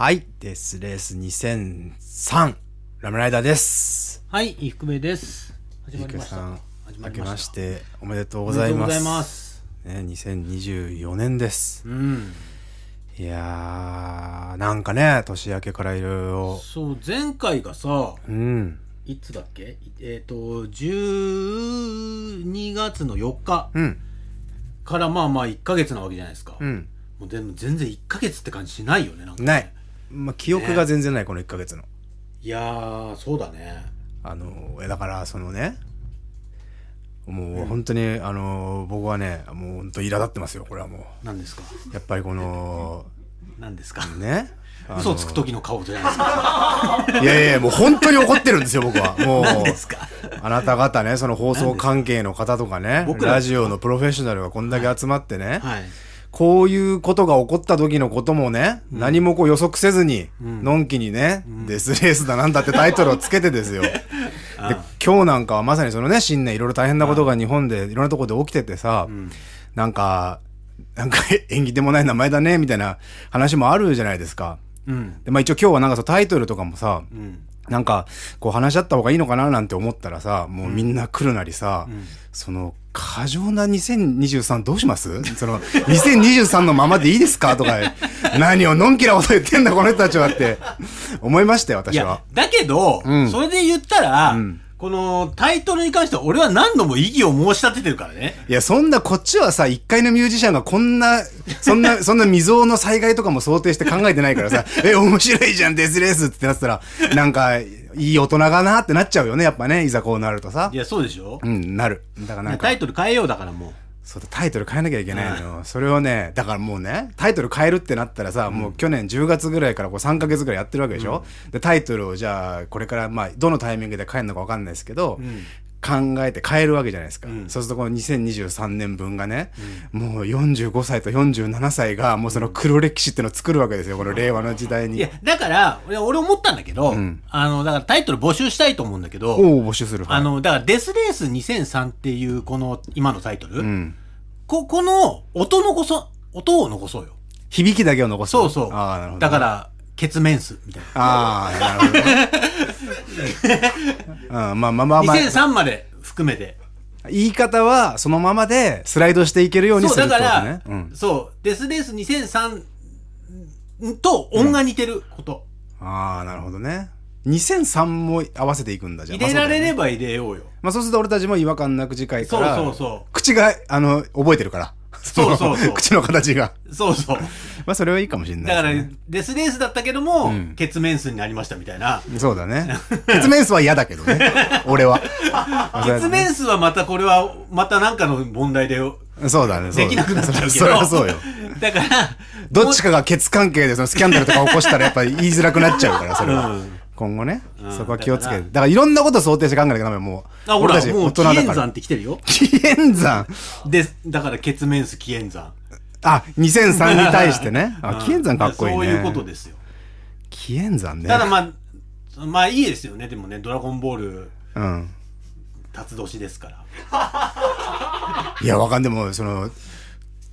はい。デスレース2003、ラムライダーです。はい、伊福部です。始まりました。さん、始明けまし。ておめでとうおございます。めでとうございます。ね、2024年です。うん。いやー、なんかね、年明けからいろいろ、そう、前回がさ、うん、いつだっけ？いえっ、と、12月の4日うん、からまあまあ1ヶ月なわけじゃないですか。うん。もうでも全然1ヶ月って感じしないよね、なんか、ね。ない。まあ、記憶が全然ない、この1ヶ月の。いやー、そうだね。あの、えだから、そのね、もう本当に、あの、僕はね、もう本当苛立ってますよ、これはも何ですか？う。やっぱりこの、何ですか？ね。嘘つく時の顔じゃないですか？いやいや、もう本当に怒ってるんですよ、僕は。もう。何ですか？あなた方ね、その放送関係の方とかね、ラジオのプロフェッショナルがこんだけ集まってね、はい。こういうことが起こった時のこともね、何もこう予測せずに、のんきにね、デスレースだなんだってタイトルをつけてですよ。で、今日なんかはまさにそのね、新年いろいろ大変なことが日本でいろんなところで起きててさ、なんか、なんか 縁起でもない名前だね、みたいな話もあるじゃないですか。うん。で、まあ一応今日はなんかそのタイトルとかもさ、うん。なんか、こう話し合った方がいいのかななんて思ったらさ、もうみんな来るなりさ、その、過剰な2023どうします？その、2023のままでいいですか？とか、何をのんきなこと言ってんだこの人たちはって、思いましたよ、いや私は。、だけど、うん。それで言ったら、んこのタイトルに関しては俺は何度も異議を申し立ててるからね。いや、そんな、こっちはさ、一回のミュージシャンがこんな、そんな、そんな未曾有の災害とかも想定して考えてないからさ、え、面白いじゃん、デスレースってなってたら、なんか、いい大人がなってなっちゃうよね、やっぱね、いざこうなるとさい。や、そうでしょ、うん、なる。だからなんかタ。イトル変えようだからもう。そうだ、タイトル変えなきゃいけないのよ。それをね、だからもうね、タイトル変えるってなったらさ、もう去年10月ぐらいからこう3ヶ月ぐらいやってるわけでしょ、で、タイトルをじゃあ、これから、まあ、どのタイミングで変えるのかわかんないですけど、考えて変えるわけじゃないですか。んそうするとこの2023年分がね、もう45歳と47歳がもうその黒歴史ってのを作るわけですよ、この令和の時代にいや。、だから、俺俺思ったんだけど、んあの、だからタイトル募集したいと思うんだけど、おお募集する。あの、だからデスレース2003っていうこの今のタイトル、うん。こ、この音残そ、音を残そうよ。響きだけを残す。そうそう。ああ、なるほど。だから、血面数みたいな。ああ、なるほどね。うん、まあまあまあまあ。2003まで含めて。言い方はそのままでスライドしていけるようにそう、するってことだから、ね。うん。そう、デスレース2003と音が似てること。ああ、なるほどね。2003も合わせていくんだじゃあ。入れられれば。ば入れようよ。まあそうすると俺たちも違和感なく次回から。そうそうそう口が、あの、覚えてるから。そうそうそうの 口の形が。そうそう。まあそれはいいかもしれないだから。デスレースだったけども、ん血面数になりましたみたいな。そうだね。血面数は嫌だけどね。俺は。血面数はまたこれは、またなんかの問題でそうだね。そうだできなくなっちゃうけど。それはそうよ。だから、どっちかが血関係でそのスキャンダルとか起こしたらやっぱり言いづらくなっちゃうから、それは。うん今後ね、うんそこは気をつけて。だからいろんなこと想定して考えなきゃダメよ、もう。あ、ほら、俺たちもう、紀大人だから。元山って来てるよ。紀元山？で、だから、血面数紀元山。あ、2003に対してね。あ、うん紀元山かっこいいね。そういうことですよ。紀元山ね。ただまあ、まあいいですよね。でもね、ドラゴンボール、うん。辰年ですから。いや、わかんでも、その、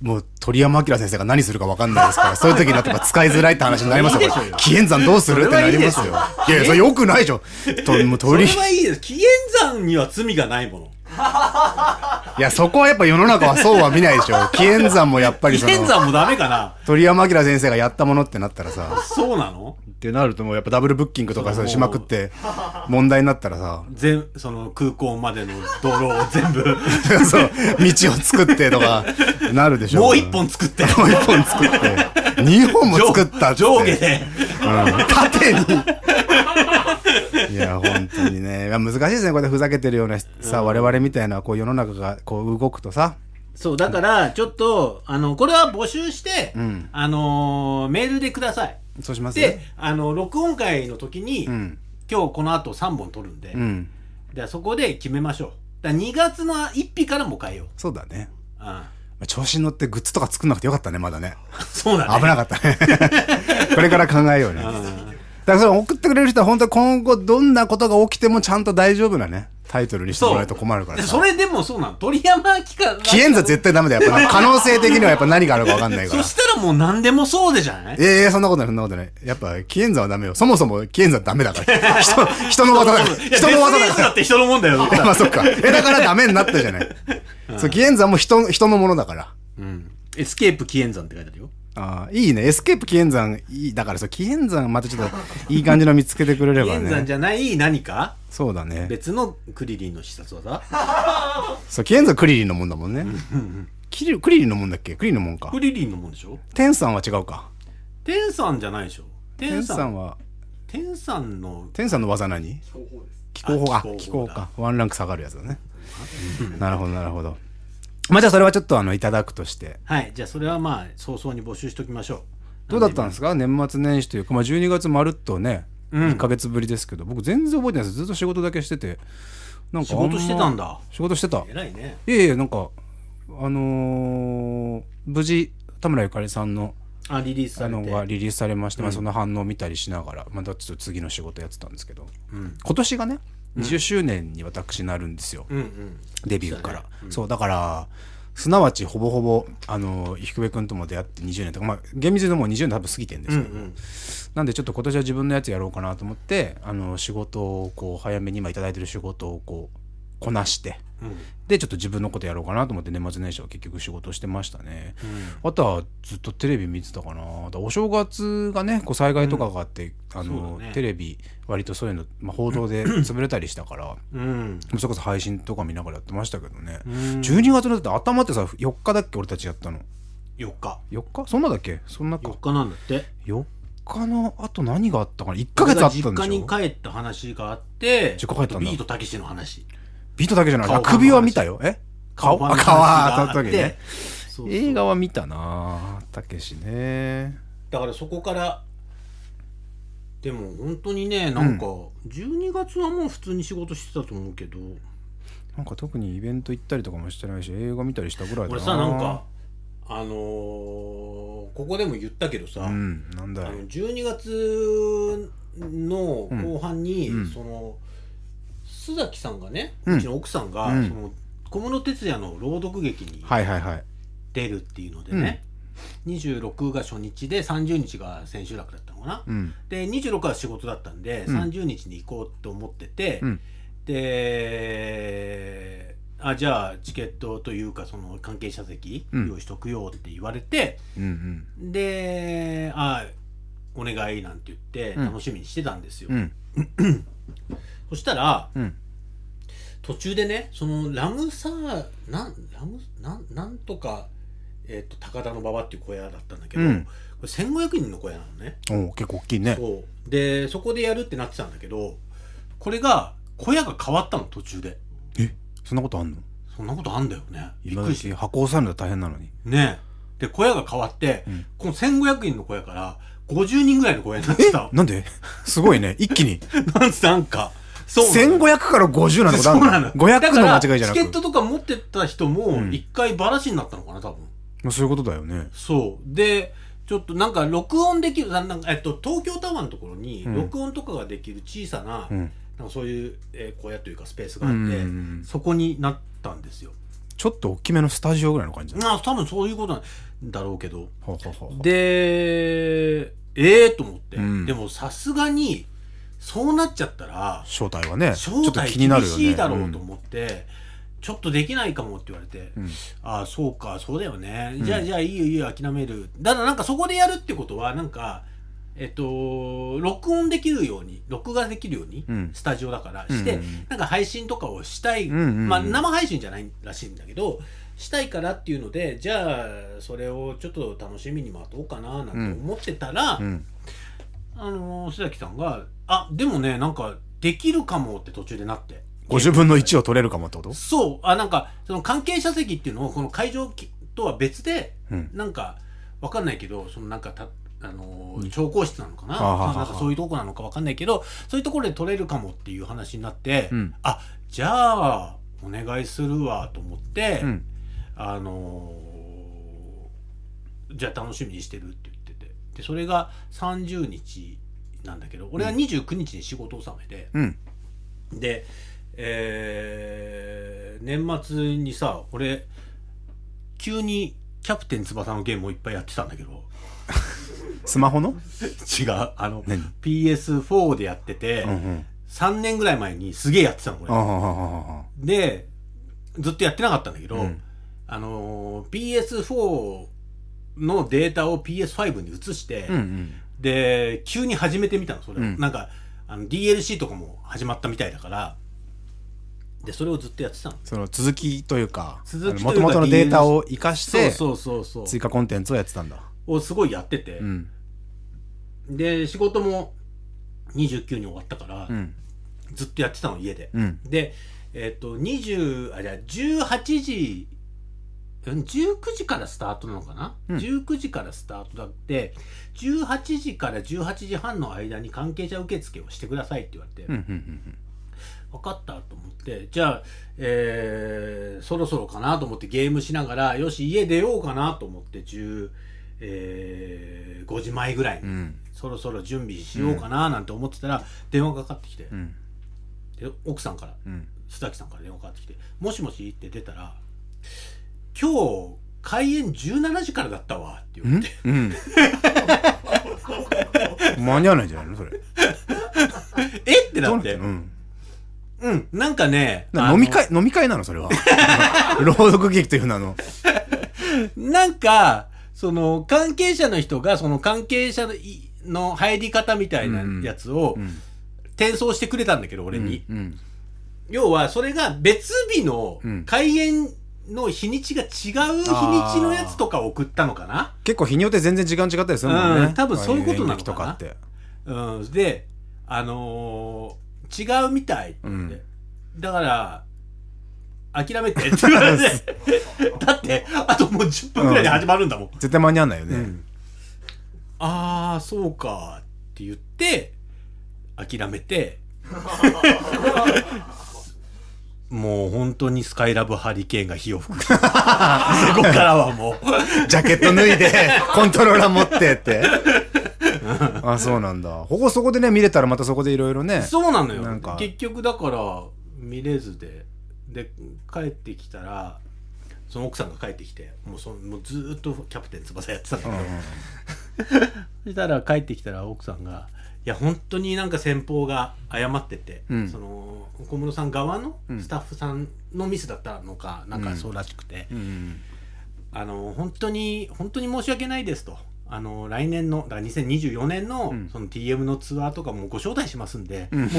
もう鳥山明先生が何するかわかんないですから、そういう時になって使いづらいって話になりますよ。いいでしょうよ紀元山どうするってなりますよ。いいやいや、それよくないでしょ。ともうそ鳥、いれはいいです。紀元山には罪がないもの。や、そこはやっぱ世の中はそうは見ないでしょ。紀元山もやっぱり紀その、元山もダメかな鳥山明先生がやったものってなったらさ、そうなの？ってなるともうやっぱダブルブッキングとかさしまくって 問題になったらさ、全、その空港までの道路を全部、そう、道を作ってとか、なるでしょ。もう一本作って、もう一本作って、二本も作ったっつって。上下で。うん縦に。いや、本当にね。難しいですね。こうやってふざけてるようなさ、我々みたいな、こう世の中がこう動くとさ。そう、だから、ちょっと、あの、これは募集して、んあのーメールでください。そうします？で、あの、録音会の時に、うん。今日この後3本撮るんで、うん。でそこで決めましょう。だから2月の1日からも変えよう。そうだね。うん。まあ調子に乗ってグッズとか作んなくてよかったね、まだね。そうだね。危なかったね。これから考えようね。だうんからそれ送ってくれる人は本当に今後どんなことが起きてもちゃんと大丈夫なね。タイトルにしてもらえると困るからそれでもそうなの鳥山期間紀元座絶対ダメだよ。やっぱな可能性的にはやっぱ何があるか分かんないからそ。したらもう何でもそうでじゃない？ええそんなことない、そんなことない。やっぱ、紀元座はダメよ。そもそも紀元座ダメだから。人、人の技だから。人の技だから。だって人のもんだよ。え まあそっか。え、だからダメになったじゃない。そう、紀元座も人、人のものだから。うん。エスケープ紀元山って書いてあるよ。ああ、いいね。エスケープ紀元山、いい。だからそう、紀元山またちょっと、いい感じの見つけてくれれば紀元山ね。じゃない何か？そうだね。別のクリリンの必殺技？そう、紀元山クリリンのもんだもんね。キリクリリンのもんだっけ？クリリンのもんかク。リリンのもんでしょ？天さんは違うか。天山じゃないでしょ？天天さん山は、天山の天さんの技何？気候法、あ、気気候法だ候か。ワンランク下がるやつだね。なるほど、なるほど。まあじゃあそれはちょっとあの、いただくとして。はい。じゃあそれはまあ早々に募集しときましょう。どうだったんですか？年末年始という。か、まあ12月まるっとね、うん。1ヶ月ぶりですけど、僕全然覚えてないです。ずっと仕事だけしてて。なんか仕事してたんだ。仕事してた。偉いね。いえいえ、なんか、あのー無事、田村ゆかりさんのあリリースさあれて。のがリリースされまして、まあ、その反応を見たりしながら、まあ、ちょっと次の仕事やってたんですけど、うん。今年がね20周年に私なるんですよ、うんうん。デビューから。そうだね。そうだからすなわちほぼほぼあの菊部君とも出会って20年とかまあ厳密にもう20年多分過ぎてるんですけど、うんうん。なんでちょっと今年は自分のやつやろうかなと思ってあの仕事をこう早めに今いただいてる仕事をこうこなして。うん。でちょっと自分のことやろうかなと思って年末年始は結局仕事をしてましたね、あとはずっとテレビ見てたかな。お正月がねこう災害とかがあって、あそうの、だね。テレビ割とそういうの、まあ、報道で 潰れたりしたからうん。それこそ配信とか見ながらやってましたけどね、うん。12月のだって頭ってさ4日だっけ俺たちやったの？4日。4日？そんなだっけ？そんなか。4日なんだって。4日のあと何があったかな？1ヶ月あったんでしょ？実家に帰った話があって実家帰ったんだ。ビートたけしの話ビートだけじゃない。首は見たよ。え？顔あ顔は当たった時ね。映画は見たなたけしね。だからそこからでも本当にねなんか12月はもう普通に仕事してたと思うけど。なんか特にイベント行ったりとかもしてないし映画見たりしたぐらいだな。俺さなんかあのーここでも言ったけどさ、うんなんだよ。あの12月の後半に、うん。うん。その須崎さんがね、ううんちの奥さんが、うん。その小室哲哉の朗読劇にはいはいはい。出るっていうのでね、26が初日で30日が千秋楽だったのかな、うん。で26は仕事だったんで、うん。30日に行こうと思ってて、うん。であじゃあチケットというかその関係者席うん。用意しとくよって言われて、うんであお願いなんて言ってうん。楽しみにしてたんですよ、うんうん そしたらうん。途中でねそのラムサーなんラムなんなんとか、えっと高田の馬場っていう小屋だったんだけど、うん。これ1500人の小屋なのね。おう結構大きいね。そう。でそこでやるってなってたんだけどこれが小屋が変わったの途中で。えそんなことあんの？そんなことあんだよね。びっ今くりし箱押さえるの大変なのに。ね。で小屋が変わって、うん。この1500人の小屋から50人ぐらいの小屋になってた。なんで？すごいね。一気に。なんなんか1500から50なんてことあるの500の間違いじゃなく。チケットとか持ってた人もうん一回バラシになったのかな多分。まあそういうことだよね。そう。でちょっとなんか録音できるなんか、えっと、東京タワーのところにうん。録音とかができる小さな,、うん。なんかそういう、えー小屋というかスペースがあって、うん。そこになったんですよ。ちょっと大きめのスタジオぐらいの感じだまあ多分そういうことなんだろうけど。でええと思って、うん。でもさすがにそうなっちゃったら正体はねちょっと正体厳気になるよね。しいだろうと思って、ちょっとできないかもって言われて、うん。ああそうかそうだよね、うん。じゃあじゃあいいよいいよ諦める。だからなんかそこでやるってことはなんかえっと録音できるように録画できるように、うん。スタジオだからして、うんうんうん。なんか配信とかをしたい、うんうんうんまあ生配信じゃないらしいんだけどしたいからっていうのでじゃあそれをちょっと楽しみに待とうかななんて思ってたら、うん。あの須崎さんが「あでもねなんかできるかも」って途中でなって。50分の1を取れるかもってこと？そう。あなんかその関係者席っていうのをこの会場とは別でうん。なんかわかんないけどそのなんかたあのー調香室なのかな,、なんかそういうとこなのかわかんないけどそういうところで取れるかもっていう話になって、うん。あじゃあお願いするわと思って、うん。あのーじゃあ楽しみにしてるって言ってて。でそれが30日なんだけど俺は29日に仕事納めで、うん。でえー、年末にさ俺急にキャプテン翼のゲームをいっぱいやってたんだけど。スマホの？違う。あの何？PS4 でやってて、うんうん。3年ぐらい前にすげえやってたのこれ。でずっとやってなかったんだけど、うん。あのー PS4 のデータを PS5 に移して、うんうん。で急に始めてみたのそれを、うんなんかあの DLC とかも始まったみたいだからでそれをずっとやってたのその続きというか、続きというかもともとのデータを活かして、そうそうそうそう追加コンテンツをやってたんだ。をすごいやってて、うん。で仕事も29に終わったから、うん。ずっとやってたの家で、うん。でえっ、と20あじゃあ18時うん19時からスタートなのかな、うん19時からスタートだって18時から18時半の間に関係者受付をしてくださいって言われて、うん。うん。分かったと思ってじゃあ、えーそろそろかなと思ってゲームしながらよし家出ようかなと思って10、えー5時前ぐらいに、うん。そろそろ準備しようかななんて思ってたら電話がかかってきて、うん。で奥さんからうん。須崎さんから電話かかってきて「もしもし?」って出たら「今日開演17時からだったわ」って言われてうん？間に合わないんじゃないの？それ。「え？っ?」てななってうん。うんなんかね飲み会、飲み会なの？それは。朗読劇という名の。なんか、その、関係者の人が、その関係者のいの入り方みたいなやつをうん。転送してくれたんだけど、俺に。うん。要は、それが別日のうん開演の日にちが違う日にちのやつとか送ったのかな？結構日によって全然時間違ったりするもんね。うん多分そういうことなのかな？って。うん。で、あのー違うみたいって言って。だから、諦めてって言われて。だって、あともう10分くらいで始まるんだもん。絶対間に合わないよね。ああそうかって言って諦めて もう本当にスカイラブハリケーンが火を吹く。そこからはもう。ジャケット脱いで、コントローラー持ってって。あ、そうなんだ。ここそこでね、見れたらまたそこでいろいろね。そうなのよ。なんか。結局だから見れずで。で帰ってきたらその奥さんが帰ってきてもうそもうずーっとキャプテン翼やってたんだけど、そしたら帰ってきたら奥さんが「いや本当になんか先方が謝ってて、うん。その小室さん側のうん。スタッフさんのミスだったのか、なんかそうらしくて、うん。あの本当に本当に申し訳ないですと。あの来年のだから2024年の,、うん。その TM のツアーとかもご招待しますんで、うん。もう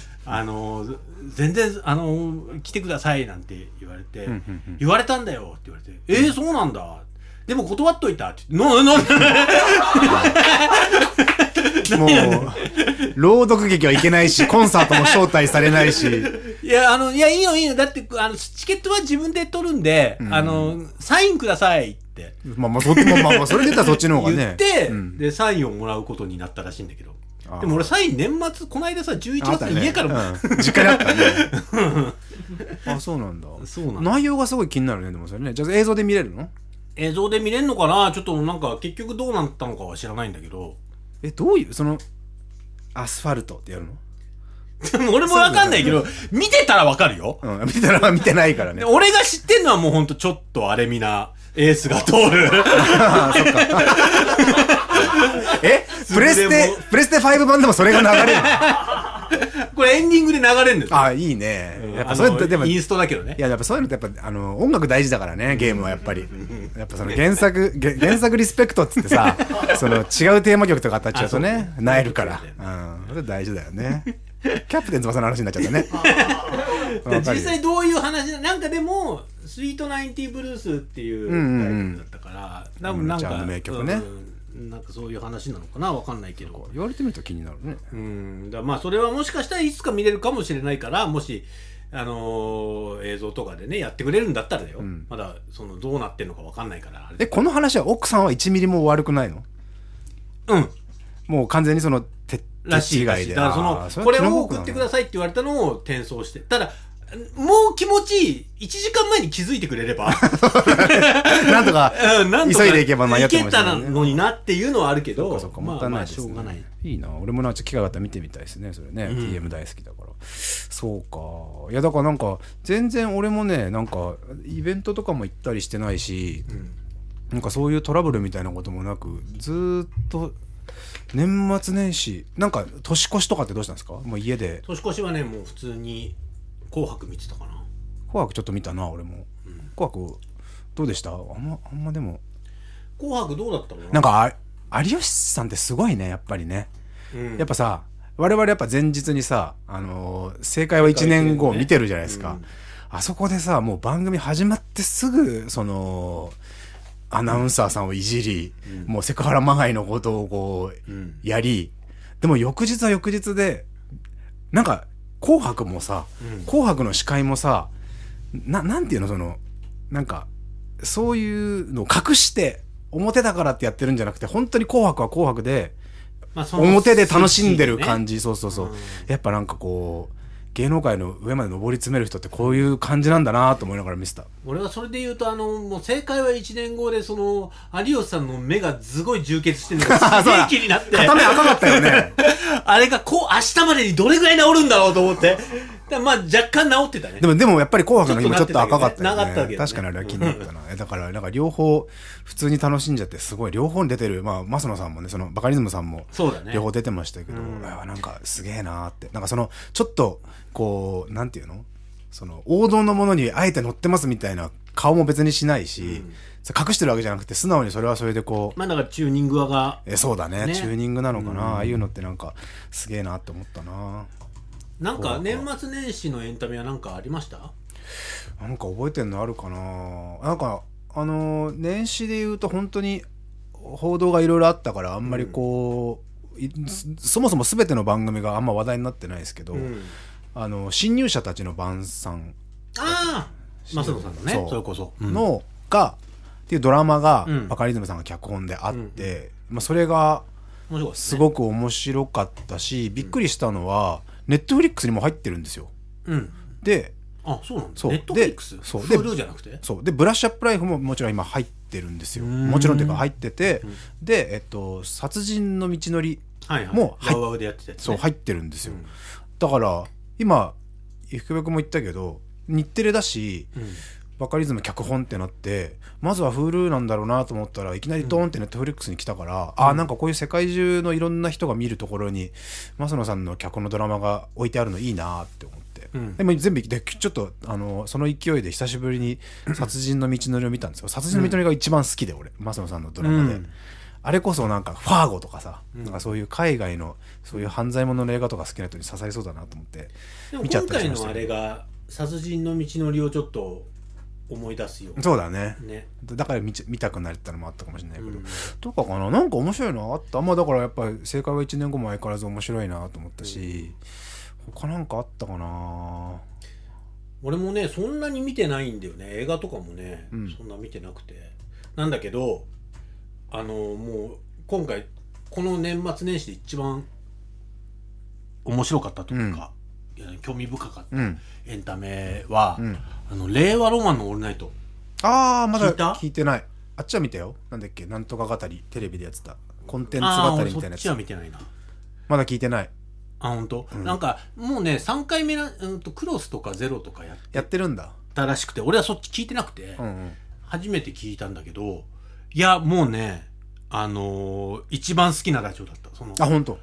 あの全然あの来てくださいなんて言われて、うんうんうん。言われたんだよって言われて、えー、そうなんだ。でも断っといたって。言って、な、な、もう、朗読劇はいけないし、コンサートも招待されないし。いや、あの、いや、いいよ、いいよ。だって、あの、チケットは自分で取るんで、うんあの、サインくださいってまあまあ、そまあまあ、それで言ったらそっちの方がね。言って、うんで、サインをもらうことになったらしいんだけど。でも俺、サイン年末、この間さ、11月に家からも、うん実家にあったね。あ、そうなんだ。そうなんだ内容がすごい気になるね、でもそれね。じゃあ映像で見れるの？映像で見れんのかな？ちょっとなんか、結局どうなったのかは知らないんだけど。え、どういう、その、アスファルトってやるの？で も俺もわかんないけど、見てたらわかるよ。うん、見たら見てないからねで。俺が知ってんのはもうほんとちょっとあれみな、エースが通る。えプレスでテも、プレステ5版でもそれが流れるの？これエンディングで流れるんですよ。あ、いいね。やっぱあそれ、のでも、いインストだけどね。や、やっぱそういうのってやっぱ、あの、音楽大事だからね、ゲームはやっぱり。やっぱその原作、げ原作リスペクトっつってさ、その違うテーマ曲とか当たっちゃうとね、なえるから。うん。それ大事だよね。キャプテン翼の話になっちゃったね。実際どういう話ななんかでも「スイートナインティブルース」っていうタイトうんうんうん。ルだったから、多分なんか名曲ね。うんなんかそういう話なのかなわかんないけど。言われてみると気になるね。うん。だまあそれはもしかしたらいつか見れるかもしれないからもしあのー映像とかでねやってくれるんだったらだよ、ん。あまだそのどうなってんのかわかんないからえ、この話は奥さんは1ミリも悪くないの？うん。もう完全にその、手、らしい手違いで。らしいだからそのこれを送ってくださいって言われたのを転送して。ただもう気持ちいい。1時間前に気づいてくれれば。なんとか、急いで行けば間に合ってました行けたのになっていうのはあるけど、そっかそっか、もったいないです、ねまあまあしょうがない。いいな。俺もなんか機会があったら見てみたいですね、それね。うん TM 大好きだから。そうか。いや、だからなんか、全然俺もね、なんか、イベントとかも行ったりしてないし、うんなんかそういうトラブルみたいなこともなく、ずーっと、年末年始、なんか年越しとかってどうしたんですか？もう家で。年越しはね、もう普通に紅白見てたかな。紅白ちょっと見たな、俺も。うん紅白、どうでした？あんま、あんまでも。紅白どうだったの？なんかあ、有吉さんってすごいね、やっぱりね。うんやっぱさ、我々やっぱ前日にさ、あのー正解は1年後見てるじゃないですか。うんあそこでさ、もう番組始まってすぐ、その、アナウンサーさんをいじり、うんもうセクハラまがいのことをこう、うんやり、でも翌日は翌日で、なんか、紅白もさ、うん。紅白の司会もさ、な、なんていうの、その、なんか、そういうのを隠して、表だからってやってるんじゃなくて、本当に紅白は紅白で、まあ表で楽しんでる感じ。じ、そうそうそう、うん。やっぱなんかこう芸能界の上まで上り詰める人ってこういう感じなんだなと思いながら見てた俺はそれで言うと、あの、もう正解は1年後で、その、有吉さんの目がすごい充血してるのがすげえ気になって。片目赤かったよね あれがこう、明日までにどれぐらい治るんだろうと思って。まあ若干治ってたね。でもでもやっぱり紅白の日もちょっと赤かったよねね確かにあれは気になったなえ だからなんか両方普通に楽しんじゃってすごい両方に出てるまあ増野さんもねそのバカリズムさんもそうだね。両方出てましたけど、うんあなんかすげえなーってなんかそのちょっとこうなんていうの？その王道のものにあえて乗ってますみたいな顔も別にしないし、うん。隠してるわけじゃなくて素直にそれはそれでこうまあだからチューニングが、えそうだね。ね。チューニングなのかな、うん。ああいうのってなんかすげえなって思ったな。なんか年末年始のエンタメはなんかありました？なんか覚えてんのあるかな？なんかあのー年始で言うと本当に報道がいろいろあったからあんまりこう、いそそもそも全ての番組があんま話題になってないですけど、うんあの新入社たちの晩餐。ああ増野さんのね。それこそ、うん。の、がっていうドラマが、うん。バカリズムさんが脚本であって、まあ、それがすごく面白かったし、びっくりしたのはネットフリックスにも入ってるんですよ。うん。であそうなんだ。そう。ネットフリックス？でそう。で Hulu じゃなくて？そう。でブラッシュアップライフももちろん今入ってるんですよ。うん。もちろんっていうか入っててうん。でえっと殺人の道のりはいはい。もうはいワウワウでやってたやつね。そう入ってるんですよ、うん。だから今福部君も言ったけど日テレだしうん。バカリズム脚本ってなってまずは Hulu なんだろうなと思ったらいきなりドーンってネットフリックスに来たから、ああなんかこういう世界中のいろんな人が見るところに増野さんの脚本のドラマが置いてあるのいいなって思って、うん。でも全部でちょっとあのその勢いで久しぶりに「殺人の道のり」を見たんですよ。殺人の道のりが一番好きで俺。増野さんのドラマで、うんあれこそなんかファーゴとかさ、うん。なんかそういう海外のそういう犯罪者の映画とか好きな人に刺さりそうだなと思って見ちゃっ今回のあたりしましたけど。れが殺人の道のりをちょっと思い出すよ。そうだね。ね。だから見ち見たくなったのもあったかもしれないけど、うん。とかかな？なんか面白いのあった？まあだからやっぱり正解は1年後も相変わらず面白いなと思ったし、他なんかあったかな？俺もねそんなに見てないんだよね映画とかもね、うんそんな見てなくてなんだけどあのもう今回この年末年始で一番面白かったというか、いや興味深かったうん。エンタメは、うん。あの令和ロマンのオールナイト。ああまだ聞いてない。あっちは見たよ。なんだっけ？なんとか語りテレビでやってた。コンテンツああ語りみたいなやつ。俺そっちは見てないな。まだ聞いてない。あ本当、うん。なんかもうね3回目な、うん、とクロスとかゼロとかやっやってるんだ。たらしくて俺はそっち聞いてなくて、うんうん。初めて聞いたんだけどいやもうねあのー一番好きなラジオだった。そのあ本当？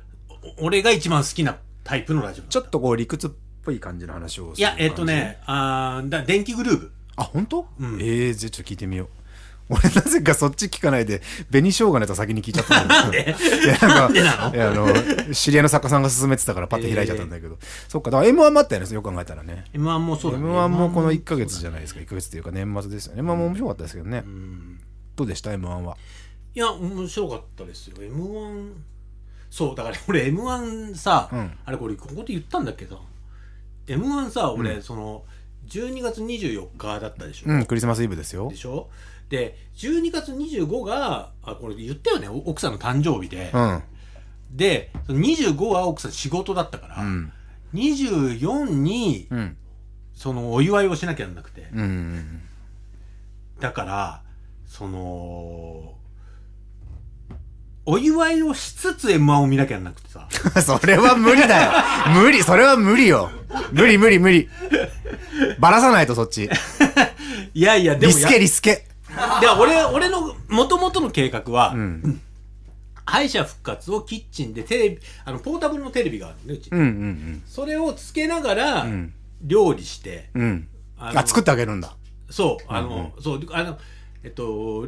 お俺が一番好きなタイプのラジオだった。ちょっとこう理屈っぽい感じの話をするいやえっとねあーだ電気グルーヴあ本当、うん。ええじゃあちょっと聞いてみよう。俺なぜかそっち聞かないで紅生姜のやつ先に聞いちゃったんだけど。いやなんでなの？いやあの知り合いの作家さんが勧めてたからパッて開いちゃったんだけど、そっかだから M1 もあったよねよく考えたらね。M1 もそうだね。M1 もこの1ヶ月じゃないですか。1ヶ月っていうか年末ですよね。M1 も面白かったですけどね、うんどうでした？M1 は。いや面白かったですよ。M1 そうだから俺 M1 さ、うん。あれこれここで言ったんだっけど M1 さ俺、うん。その12月24日だったでしょ、うんクリスマスイブですよ。でしょ？で12月25があこれ言ったよねお奥さんの誕生日で、うん。でその25は奥さん仕事だったから、うん。24にうん。そのお祝いをしなきゃならなくて、うん。だからそのお祝いをしつつ M1 を見なきゃなくてさ それは無理だよ。無理、それは無理よ。無理無理無理。ばらさないとそっち。いやいやでもやリスケリスケ。で俺俺の元々の計画は、うん。敗者復活をキッチンでテレビあのポータブルのテレビがあるんでうち、うんうんそれをつけながらん料理して、うん。うん。あ作ってあげるんだ。そうあの、そうあのえっと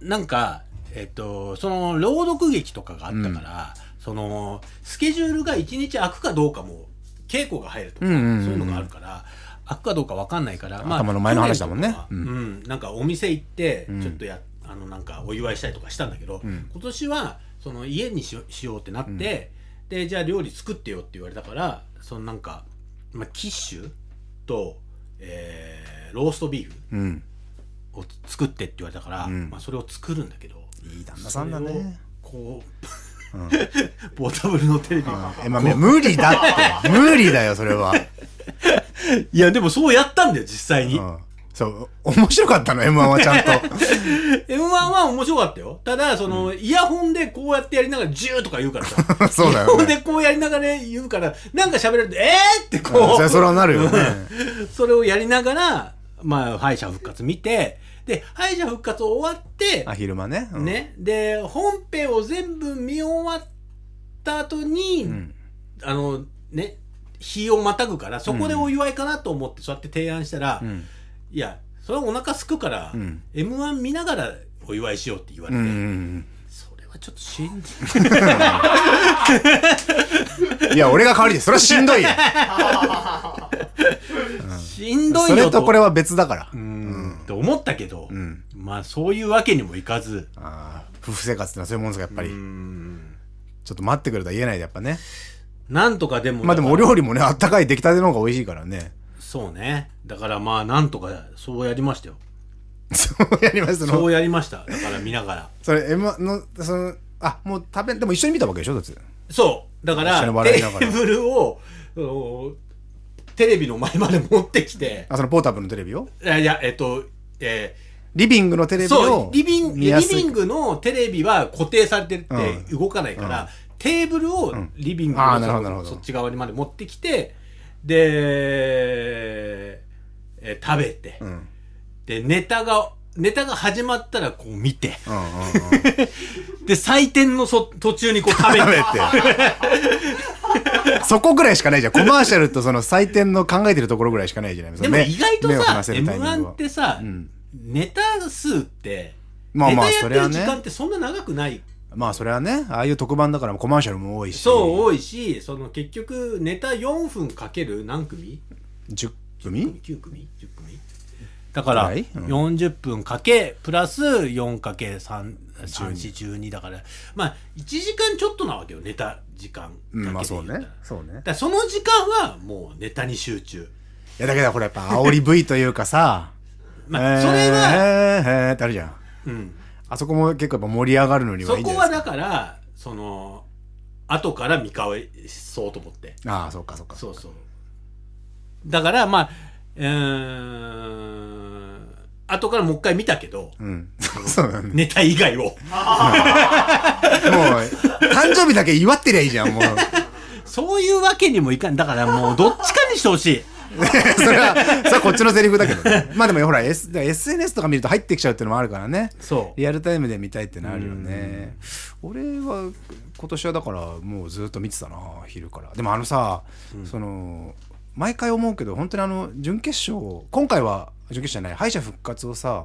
なんかえっとその朗読劇とかがあったから、そのスケジュールが1日空くかどうかも稽古が入るとか、うんうんうんうん。そういうのがあるから空くかどうか分かんないから、頭の前の話だもんね。去年とかはううん。なんかお店行ってん。ちょっとや、あのなんかお祝いしたりとかしたんだけど、ん。今年はその家にしよしようってなって、でじゃあ料理作ってよって言われたからそのなんか、まあ、キッシュと、えーローストビーフうん。を作ってって言われたから、うんまあ、それを作るんだけどいい旦那さんだね。こう、うん ポータブルのテレビ、え、まあ、無理だって。無理だよ、それは。いやでもそうやったんだよ実際に、うん。そう、面白かったの、M1 はちゃんと。M1 は面白かったよただその、イヤホンでこうやってやりながらジューとか言うからさそうだよねイヤホンでこうやりながら言うからなんか喋れるとえーってこう、それそれはなるよね。それをやりながらまあ敗者復活見てで敗者復活終わってあ、昼間ね。うん。ね、で本編を全部見終わった後に、んあのね日をまたぐからそこでお祝いかなと思ってそうやって提案したら、うん。いやそれはお腹すくから、うん m 1見ながらお祝いしようって言われて、うんうんそれはちょっとしんうん。いや、俺が代わりで、それはしんどいよ。しんどいよそれとこれは別だからう。んって思ったけど、うん。まあそういうわけにもいかずああ、夫婦生活ってのはそういうもんですか、やっぱりう。んちょっと待ってくれとは言えないで、やっぱね。なんとかでもまあでもお料理もね、あったかい出来たての方が美味しいからね。そうねだからまあなんとかそうやりましたよそうやりますの。そうやりました。だから見ながら。それ、M1 の、その、あ、もう食べ、でも一緒に見たわけでしょだって。そう。だからテーブルをテレビの前まで持ってきて。あ、そのポータブルのテレビを？いやいやえっとえリビングのテレビをう。リビングリビングのテレビは固定されててう動かないから、テーブルをリビングのそなるほどなるほど。そっち側にまで持ってきてで、えー食べて、うん。うんでネタがネタが始まったらこう見てうんうん。で採点のそ途中にこう食べて。そこぐらいしかないじゃん。コマーシャルとその採点の考えてるところぐらいしかないじゃないでも意外とさ目を離せる m タイミング1はってさ、うんネタ数って、まあまあそれはね間ってそんな長くないまあそれはね、ああいう特番だからコマーシャルも多いし。そう多いしその結局ネタ4分かける何組？10組 ?9 組 ?10 組？だからぐらい？うん40分かけプラス 4×312 だからまあ1時間ちょっとなわけよネタ時間かけうん、まあそうね。そうねだ。その時間はもうネタに集中いやだけどこれやっぱ煽り V というかさ、まあそれは、えー、えーってあるじゃん。うんあそこも結構やっぱ盛り上がるのにはそいいんじゃないですか？こはだからその後から見返そうと思ってああ、そうかそうか。そうそうだからまあうーん後からもう一回見たけどうん。そうだね。ネタ以外をもう、誕生日だけ祝ってりゃいいじゃん、もう。そういうわけにもいかんだからもうどっちかにしてほしい それは、それはこっちのセリフだけどね。まあでもほら、S、SNS とか見ると入ってきちゃうっていうのもあるからね。そうリアルタイムで見たいってのあるよね。俺は今年はだからもうずっと見てたな、昼から。でもあのさ、その、毎回思うけど、本当にあの、準決勝、今回は、準決勝じゃない、敗者復活をさ、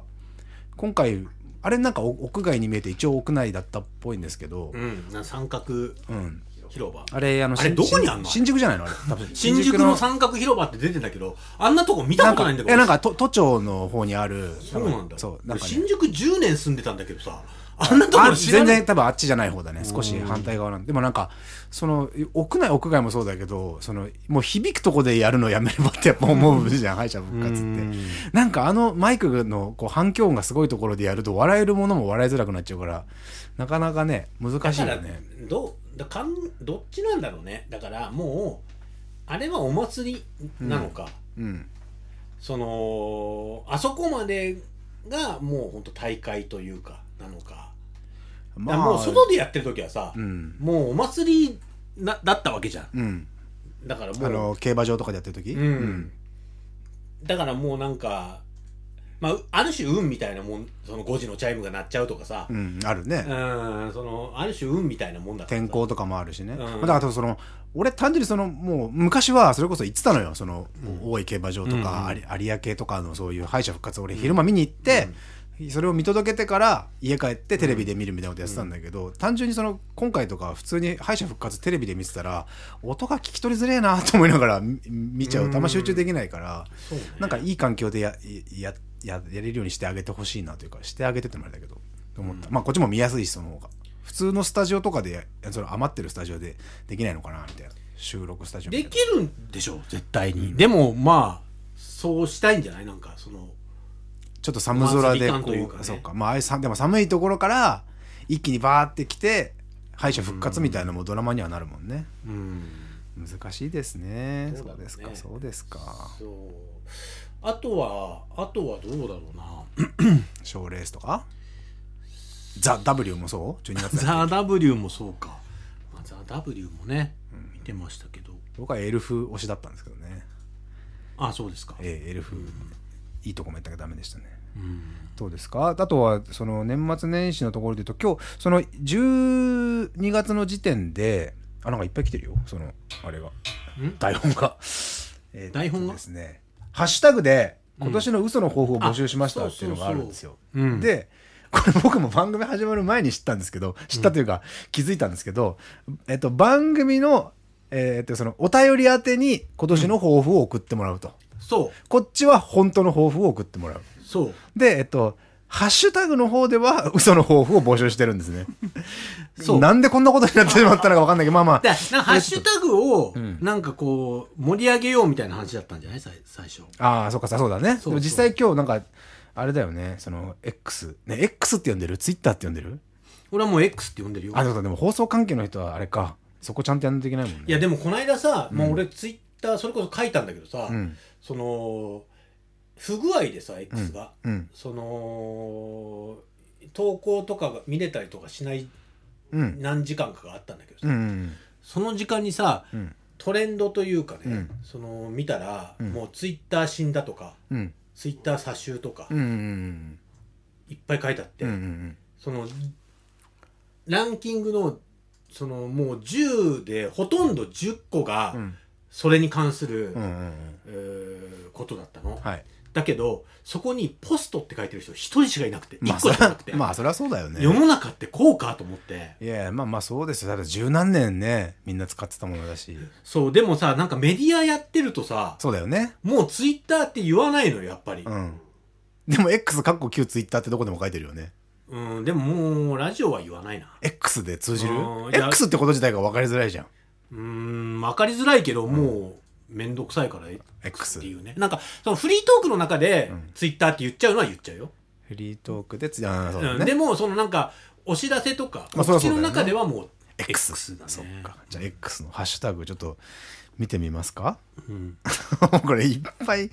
今回、あれなんかお屋外に見えて一応屋内だったっぽいんですけど、うんな三角うん。広場。あれ、あの、あれ新どこにあんの？新宿じゃないの？あれ。多分。新宿の三角広場って出てんだけどあんなとこ見たことないんだけど。え、なんか、都都庁の方にある。そうなんだ。そう、なんか、ね。新宿10年住んでたんだけどさあんなとこあろ知らない。全然多分あっちじゃない方だね。少し反対側なんで。でもなんかその屋内屋外もそうだけどそのもう響くとこでやるのやめればってやっぱ思うじゃん敗者復活って。なんかあのマイクのこう反響音がすごいところでやると笑えるものも笑いづらくなっちゃうからなかなかね難しいよだからねどうだかんどっちなんだろうね。だからもうあれはお祭りなのか、うん。そのあそこまでがもう本当大会というかなのか,、まもう外でやってる時はさ、うんもうお祭りなだったわけじゃん。うん。だからもうあの競馬場とかでやってる時？うん。だからもうなんかまあある種運みたいなもんその5時のチャイムが鳴っちゃうとかさ、うんあるね。うん、そのある種運みたいなもんだ天候とかもあるしね、ん。まあだからその俺単純にそのもう昔はそれこそ行ってたのよ。その、大井競馬場とか、うん有有明とかのそういう敗者復活俺昼間見に行って、それを見届けてから家帰ってテレビで見るみたいなことやってたんだけど、単純にその今回とか普通に敗者復活テレビで見てたら音が聞き取りづれえなと思いながら見見ちゃう。とあんま集中できないから、そうね。なんかいい環境でややややれるようにしてあげてほしいなというかしてあげてってもあれだけどと思った、まあこっちも見やすいしその方が。普通のスタジオとかでやその余ってるスタジオでできないのかなみたいな。収録スタジオできるんでしょ絶対に、でもまあそうしたいんじゃない？なんかそのちょっと寒空でことうね。そうか。まああでも寒いところから一気にバーってきて敗者復活みたいなのもドラマにはなるもんね、うん難しいですね。ねそううですかそうですか。そう。あとはあとはどうだろうな。賞レースとか？ザ・ W もそう？12月ザ・ W もそうか、まあ、ザ・ W もね、見てましたけど。僕はエルフ推しだったんですけどね。あそうですか。ええエルフ、いいとこもやったけどダメでしたね。うん。どうですか？あとはその年末年始のところで言うと今日その12月の時点であなんかいっぱい来てるよそのあれが。ん？台本が、えー台本がですね。ハッシュタグで今年の嘘の抱負を募集しましたあっていうのがあるんですよ。うん。でこれ僕も番組始まる前に知ったんですけど知ったというか気づいたんですけど、えっと、番組の,、えーっとそのお便り宛てに今年の抱負を送ってもらうと、そう。こっちは本当の抱負を送ってもらう。そう。で、えっと、ハッシュタグの方では 嘘の抱負を募集してるんですね。そうなんでこんなことになってしまったのかわかんないけど、まあまあ。ハッシュタグをんなんかこう盛り上げようみたいな話だったんじゃない？最最初ああ、そうかさ、そうだね。そうでも実際今日なんか、あれだよね、その、X。ね、X って呼んでる？ツイッターって呼んでる？俺はもう X って呼んでるよあ、そうか、でも放送関係の人はあれか。そこちゃんとやんないといけないもんね。いやでもこの間さ、まあ、俺ツイッターそれこそ書いたんだけどさ、うん。その不具合でさ X が、うん。その投稿とかが見れたりとかしないうん。何時間かがあったんだけどさ、うん。その時間にさうん。トレンドというかね、うんその見たら、うんもうツイッター死んだとかうん。ツイッター詐集とか、うん。うん。いっぱい書いてあって、うん。うん。そのランキングのそのもう10でほとんど10個がうん。それに関する、うん。うん。えーことだったの、はい。だけどそこにポストって書いてる人一人しかいなくてまあ、1それは個しかなくて、まあ、それはそうだよね。世の中ってこうかと思っていやまあまあそうですよ。だって十何年ね、みんな使ってたものだし。そうでもさなんかメディアやってるとさそうだよね。もうツイッターって言わないのよやっぱり、うん。でも X かっこ旧ツイッターってどこでも書いてるよね。うん、でももうラジオは言わないな X で通じる ?X ってこと自体が分かりづらいじゃん。うーん分かりづらいけど、もうめんどくさいから X っていうねなんかそのフリートークの中でツイッターって言っちゃうのは言っちゃうよ、フリートークでつ、ああ、そう。でもそのなんかお知らせとか、まあ口の中ではもう X。X だねそっか。じゃあ X のハッシュタグちょっと見てみますか？うん これいっぱい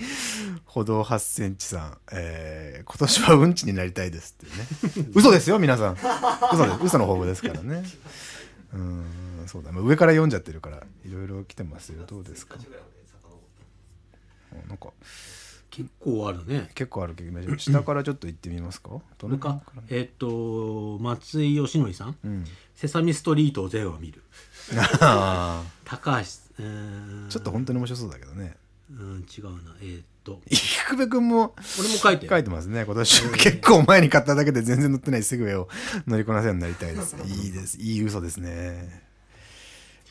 歩道8センチさん、えー、今年はうんちになりたいですってね。嘘ですよ、皆さん。嘘です。嘘の方法ですからね。うーん、そうだ。まあ上から読んじゃってるから、いろいろ来てますよ。どうですか？あなんか、結構あるね。結構あるけど、下からちょっと行ってみますか？どこれかえっ、と松井義則さん。うん。「セサミストリートをゼロは見る。あ」高橋うーちょっと本当に面白そうだけどね。うん違うな。えっ、と菊部君も俺も書いて書いてますね。今年、結構前に買っただけで全然乗ってないセグウェイを乗りこなせるようになりたいです。いいです。いい嘘ですね。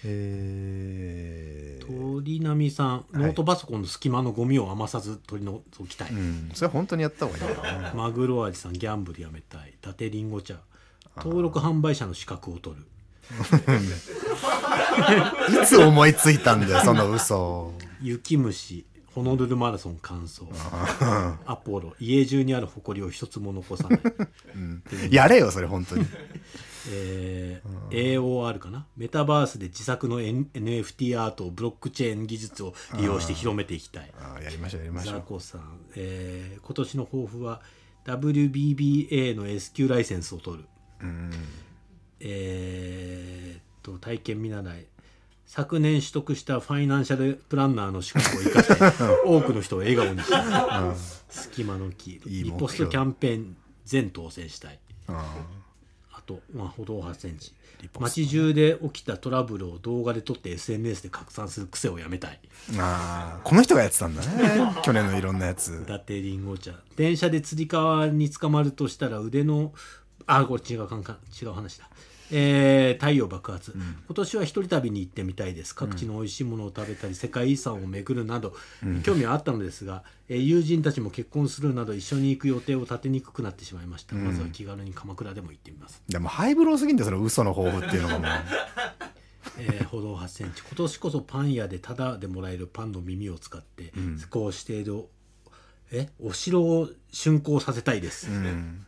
えー、鳥波さんノートパソコンの隙間のゴミを余さず取り除きたい、うん、それは本当にやった方がいいよね。マグロ味さんギャンブルやめたい。伊達りんご茶。登録販売者の資格を取る。いつ思いついたんだよ、その嘘。雪虫ホノルルマラソン完走。アポロ家中にある埃を一つも残さない。やれよ、それ本当に。えー AOR かな？メタバースで自作の N- NFT アートをブロックチェーン技術を利用して広めていきたい。あーやりましょうやりましょう。ザコさん、えー今年の抱負は WBBA の S q ライセンスを取る、えーっと体験見習い昨年取得したファイナンシャルプランナーの資格を生かして 多くの人を笑顔にした。い、隙間の木いいリポストキャンペーン全当選したい。ああと、まあ、歩道8センチ街中で起きたトラブルを動画で撮って SNS で拡散する癖をやめたい。ーあー。この人がやってたんだね。去年のいろんなやつ。伊達りんご茶電車でつり革に捕まるとしたら腕のあこれ違う違う話だえー太陽爆発、今年は一人旅に行ってみたいです。各地の美味しいものを食べたり、世界遺産を巡るなど、興味はあったのですが、えー友人たちも結婚するなど一緒に行く予定を立てにくくなってしまいました、まずは気軽に鎌倉でも行ってみます。でもハイブローすぎんだよその嘘の抱負っていうのがもう。えー歩道8センチ今年こそパン屋でタダでもらえるパンの耳を使って、こうしているえお城を竣工させたいです、うん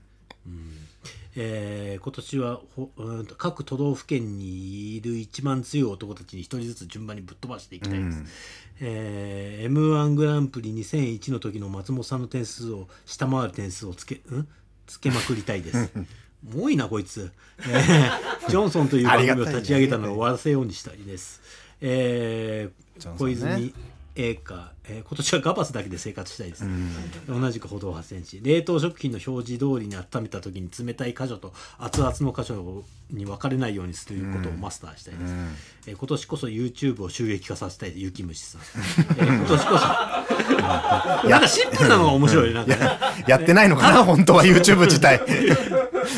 えー今年はほうんと各都道府県にいる一番強い男たちに一人ずつ順番にぶっ飛ばしていきたいです、えー m 1グランプリ2001の時の松本さんの点数を下回る点数をつけ,、ん、つけまくりたいです。もういいなこいつ、えージョンソンという番組を立ち上げたのを終わらせようにしたいです、えー小泉栄華、えー今年はガバスだけで生活したいです、同じく歩道8センチ。冷凍食品の表示通りに温めた時に冷たい箇所と熱々の箇所に分かれないようにすることをマスターしたいです、えー今年こそ YouTube を収益化させたい。雪虫さん、えー今年こそ。なんかシンプルなのが面白いねなんかね。やってないのかな本当は。YouTube 自体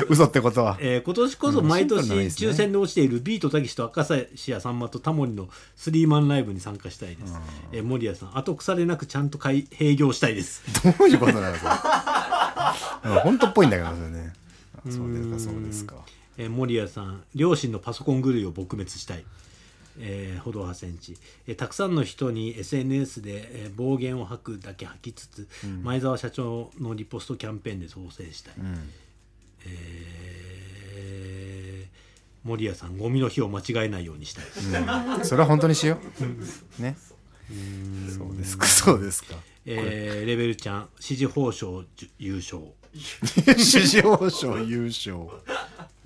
嘘ってことは。えー今年こそ毎年抽選で落ちているビートたけしと赤石やさんまとタモリのスリーマンライブに参加したいです、えー森谷さん。後腐れなくちゃんと開閉業したいです。どういうことなのそれ。うん本当っぽいんだけどね。あそうですかそうですか。えー森谷さん両親のパソコン狂いを撲滅したい、えー歩道8センチ、えーたくさんの人に SNS で、えー暴言を吐くだけ吐きつつ、前澤社長のリポストキャンペーンで当選したい、えー森谷さんゴミの日を間違えないようにしたい、それは本当にしよう。ね。そうですか。そうですか。えーレベルちゃん支持報奨優勝。史上賞優勝。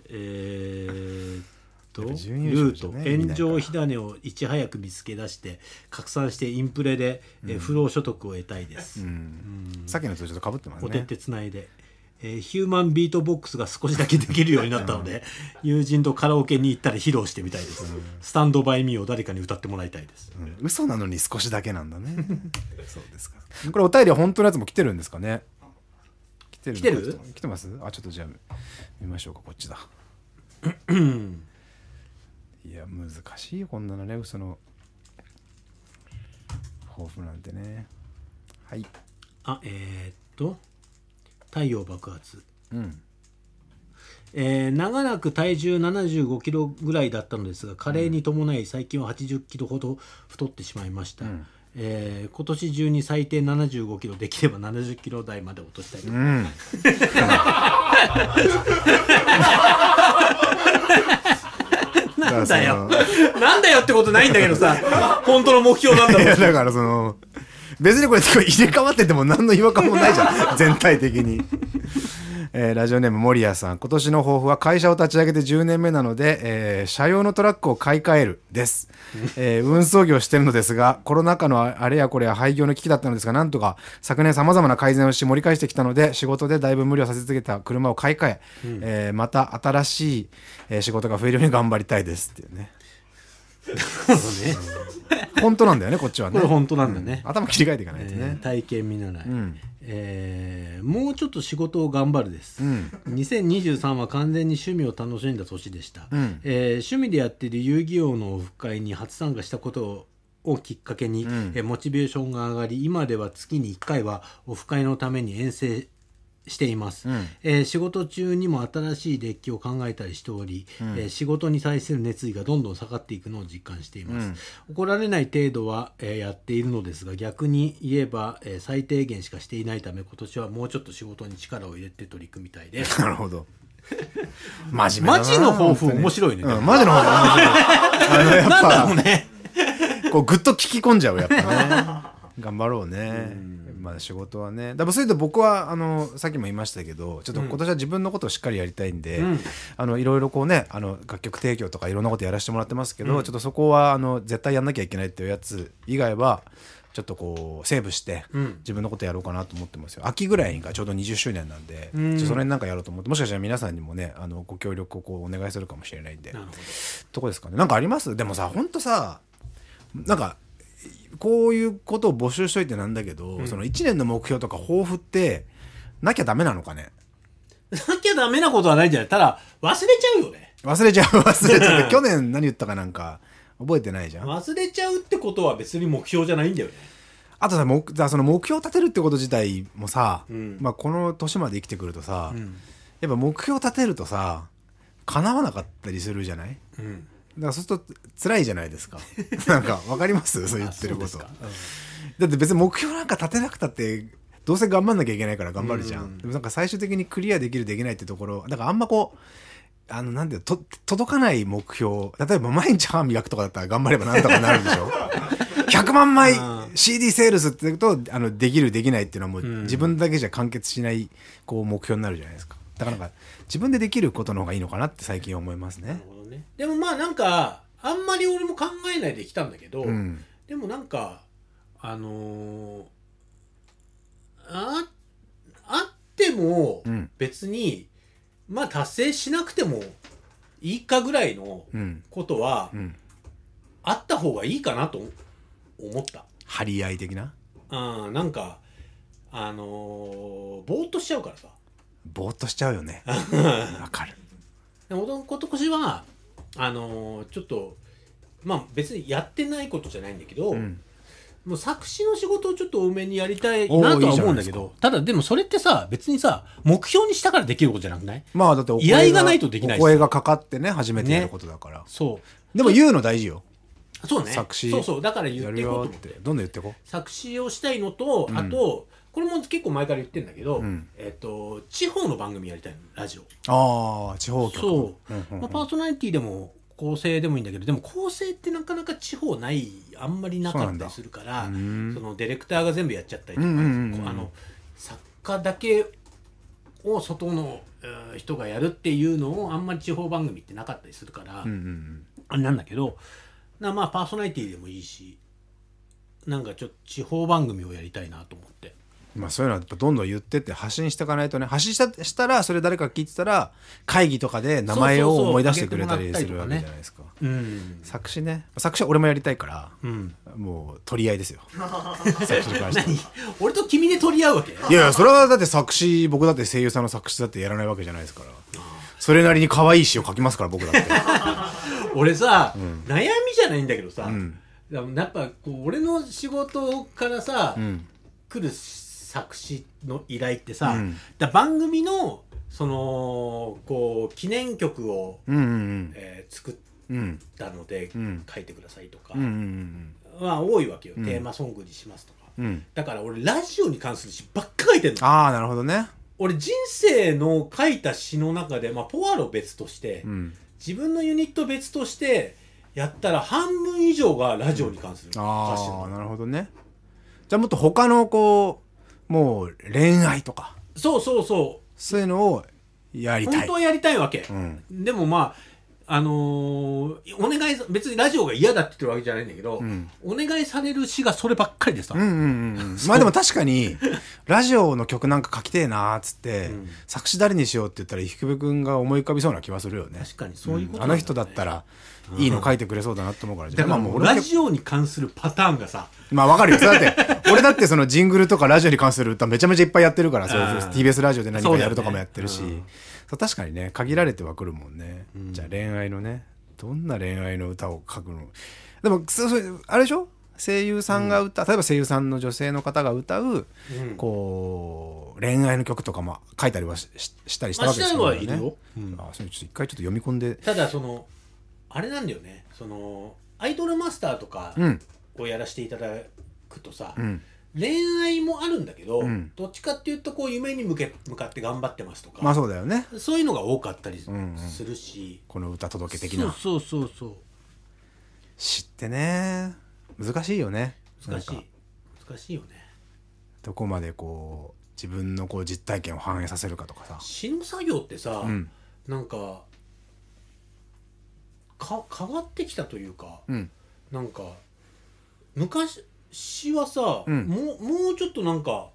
えーっとルート炎上火種をいち早く見つけ出して拡散してインプレで、えー不労所得を得たいです、さっきのとちょっとかぶってますおてっねてつないで、えーヒューマンビートボックスが少しだけできるようになったので友人とカラオケに行ったら披露してみたいです、スタンドバイミーを誰かに歌ってもらいたいです、うん。嘘なのに少しだけなんだね。そうですか。これお便りは本当のやつも来てるんですかね。来てる来てる？来てます？あちょっとじゃあ見ましょうか。こっちだ。いや難しいよこんなのね。嘘の抱負なんてね。はい。あえーっと太陽爆発。うん。えー長らく体重75キロぐらいだったのですが加齢に伴い最近は80キロほど太ってしまいました、えー今年中に最低75キロできれば70キロ台まで落としたい なんだよ。なんだよってことないんだけどさ本当の目標なんだいろう。やだからその別にこれ入れ替わってても何の違和感もないじゃん。全体的に、えーラジオネーム森谷さん。今年の抱負は会社を立ち上げて10年目なので、えー車用のトラックを買い替えるです、えー運送業をしてるのですがコロナ禍のあれやこれや廃業の危機だったのですがなんとか昨年さまざまな改善をし盛り返してきたので仕事でだいぶ無理をさせ続けた車を買い替ええーまた新しい、えー仕事が増えるように頑張りたいです。っていうね本当なんだよねこっちはね。これ本当なんだね、頭切り替えていかないとえーね。体験見習い、ん。えーもうちょっと仕事を頑張るです、ん。2023は完全に趣味を楽しんだ年でした、ん。えー趣味でやっている遊戯王のオフ会に初参加したことををきっかけに、えーモチベーションが上がり今では月に1回はオフ会のために遠征しています、えー仕事中にも新しいデッキを考えたりしており、えー仕事に対する熱意がどんどん下がっていくのを実感しています、怒られない程度は、えーやっているのですが逆に言えば、えー最低限しかしていないため今年はもうちょっと仕事に力を入れて取り組みたいです。なるほど。真面マジの抱負面白いね。うん、マジの抱負面白い。あの、なんだろうぱ、ね。こう、ぐっと聞き込んじゃう、やっぱね。頑張ろうね。まあ仕事はね。だからそれで僕は、あの、さっきも言いましたけど、ちょっと今年は自分のことをしっかりやりたいんで、うん。あの、いろいろこうね、あの、楽曲提供とかいろんなことやらせてもらってますけど、ちょっとそこは、あの、絶対やんなきゃいけないっていうやつ以外は、ちょっとこう、セーブして、うん。自分のことやろうかなと思ってますよ。秋ぐらいがちょうど20周年なんで、うん。その辺なんかやろうと思って、もしかしたら皆さんにもね、あの、ご協力をこうお願いするかもしれないんで。な、るほど。こですかね。なんかあります？でもさ、ほんとさ、なんか、こういうことを募集しといてなんだけど、その1年の目標とか抱負って、なきゃダメなのかね？どなきゃダメなことはないんじゃない？ただ忘れちゃうよね。忘れちゃう、忘れちゃう。去年何言ったかなんか、覚えてないじゃん。忘れちゃうってことは別に目標じゃないんだよね。あとさ、目だその目標を立てるってこと自体もさ、うん。まあこの年まで生きてくるとさ、ん。やっぱ目標を立てるとさ、叶わなかったりするじゃない？うん。だからそうすると辛いじゃないですか。なんかわかります？そう言ってること。うですかだって別に目標なんか立てなくたって、どうせ頑張んなきゃいけないから頑張るじゃん。うんでもなんか最終的にクリアできるできないってところ、だからあんまこう、あの、なんていうのと、届かない目標。例えば毎日歯磨くとかだったら頑張ればなんとかなるでしょ ?100 万枚うん CD セールスって言うと、あの、できるできないっていうのはもううん自分だけじゃ完結しない、こう、目標になるじゃないですか。だからなんか、自分でできることの方がいいのかなって最近思いますねねでもまあなんかあんまり俺も考えないで来たんだけど、うん。でもなんかあのーああってもうん別に、まあ達成しなくてもいいかぐらいのうん。ことはうん。あった方がいいかなと思った。張り合い的な？うん、なんかあのーぼーっとしちゃうからさ。ぼーっとしちゃうよね。わかる。でも今年はあのーちょっとまあ別にやってないことじゃないんだけど、うん。もう作詞の仕事をちょっと多めにやりたいなとは思うんだけどただでもそれってさ別にさ目標にしたからできることじゃなくない？まあだって依頼がないとできない声がかかってね、初めてやることだから。そう。でも言うの大事よ。そうね。作詞そうそう。だから言っていこうとよっ思って。て。どんどん言ってこ作詞をしたいのと、あとこれも結構前から言ってんだけど、うん。えっと地方の番組やりたいのラジオ。う。ああ、地方局。そう、んうんうん。まあ、パーソナリティでも構成でもいいんだけどでも構成ってなかなか地方ないあんまりなかったりするからそうんのディレクターが全部やっちゃったりとか、うんうんうん。うんあの作家だけを外のえー人がやるっていうのをあんまり地方番組ってなかったりするから、うんうんあれなんだけどなまあパーソナリティでもいいしなんかちょっと地方番組をやりたいなと思って。うん。まあそういうのはやっぱどんどん言ってって発信していかないとね。発信したしたら、それ誰か聞いてたら、会議とかで名前を思い出してくれたりするわけじゃないですか。うん作詞ね。作詞は俺もやりたいから、うん、もう取り合いですよ。作詞に関して俺と君で取り合うわけ？いやいや、それはだって作詞、僕だって声優さんの作詞だってやらないわけじゃないですから。それなりに可愛い詩を書きますから、僕だって。俺さ、悩みじゃないんだけどさ、んでもやっぱこう俺の仕事からさ、うん。来る作詞の依頼ってさ、うんだ番組のそのこう記念曲を、うんうんえー作っうん。うん。たので、うん書いてくださいとかうんうんは多いわけよ、んテーマソングにしますとか、うん。うん。だから俺ラジオに関する詩ばっか書いてんのああ、なるほどね。俺人生の書いた詩の中で、まあ、ポアロ別として、うん。自分のユニット別としてやったら半分以上がラジオに関する歌詞なああ、のなるほどね。じゃあもっと他のこう、もう恋愛とか、そうそうそそういうのをやりたいう本当。はやりたいわけ、うん。でもまああのーお願いさ別にラジオが嫌だって言ってるわけじゃないんだけど、んお願いされる詩がそればっかりでさ、うんうんうんうん。まあでも確かに、ラジオの曲なんか書きてえなーっつって、ん作詞誰にしようって言ったら、ひくべくんが思い浮かびそうな気はするよね。確かにそういうことあの人だったら、いいの書いてくれそうだなと思うから、もうラジオに関するパターンがさ。まあわかるよ。だって、俺だってそのジングルとかラジオに関する歌めちゃめちゃいっぱいやってるから、そう TBS ラジオで何かやるとかもやってるし、うんそう確かにね、限られてはくるもんね。ん。じゃあ恋愛のね、どんな恋愛の歌を書くの？でも、そうそうあれでしょ？声優さんが歌う、例えば声優さんの女性の方が歌う、うん。こう、恋愛の曲とかも書いたりはしししたりしたわけですようん。あ、それちょっと一回ちょっと読み込んで。ただそのあれなんだよね。そのアイドルマスターとかうん。をやらせていただくとさ、うん。恋愛もあるんだけど、うん。どっちかっていうとこう夢に向け向かって頑張ってますとか、まあそうだよね。そういうのが多かったりすうんうん。るし、この歌届け的な。そうそうそうそう知ってね。難しいよね。難しい難しいよね。どこまでこう自分のこう実体験を反映させるかとかさ。死ぬ作業ってさ、うん。なんかか変わってきたというかうん。なんか昔はさ、うん。もうもうちょっとなんか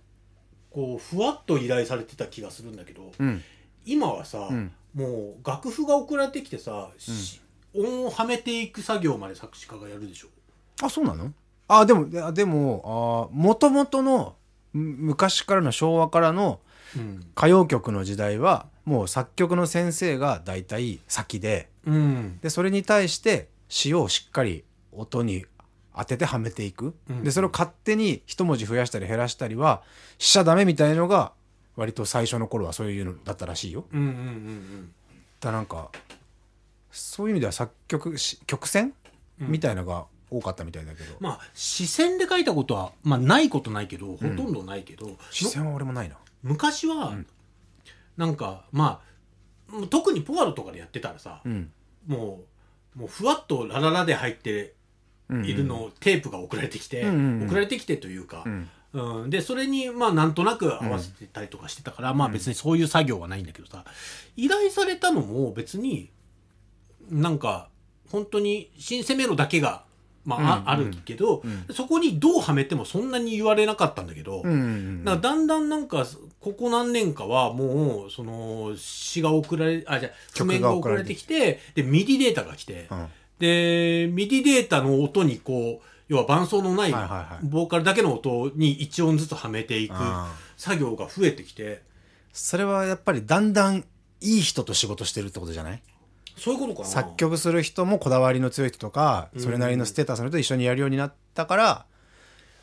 こうふわっと依頼されてた気がするんだけど、うん。今はさ、うん。もう楽譜が送られてきてさ、し音をはめていく作業まで作詞家がやるでしょ。あそうなの？あでもででもあもともとのむ昔からの昭和からのうん、歌謡曲の時代はもう作曲の先生が大体先でうん。でそれに対して詞をしっかり音に当ててはめていく、うん。でそれを勝手に一文字増やしたり減らしたりはしちゃダメみたいのが割と最初の頃はそういうのだったらしいよ。うんうんうんだからなんかそういう意味では作曲し曲線、うん。みたいのが多かったみたいだけど、まあ視線で書いたことは、まあ、ないことないけどほとんどないけど、視線は俺もないな。昔は、んなんかまあ特にポワロとかでやってたらさ、うん。もうもうふわっとラララで入ってうんいるのをテープが送られてきて、うんうんうん。送られてきてというか。う、ん。うん。でそれにまあなんとなく合わせてたりとかしてたから、まあ別にそういう作業はないんだけどさ依頼されたのも別になんか本当にシンセメロだけが、まああるけど、うん。そこにどうはめてもそんなに言われなかったんだけど、だだんだんなんかここ何年かはもうその詩が送られあじゃあ譜曲面が送られてきてでミディデータが来て、うん。でミディデータの音にこう要は伴奏のないボーカルだけの音に1音ずつはめていく作業が増えてきて。それはやっぱりだんだんいい人と仕事してるってことじゃない？そういうことかな。作曲する人もこだわりの強い人とかそれなりのステータスの人と一緒にやるようになったから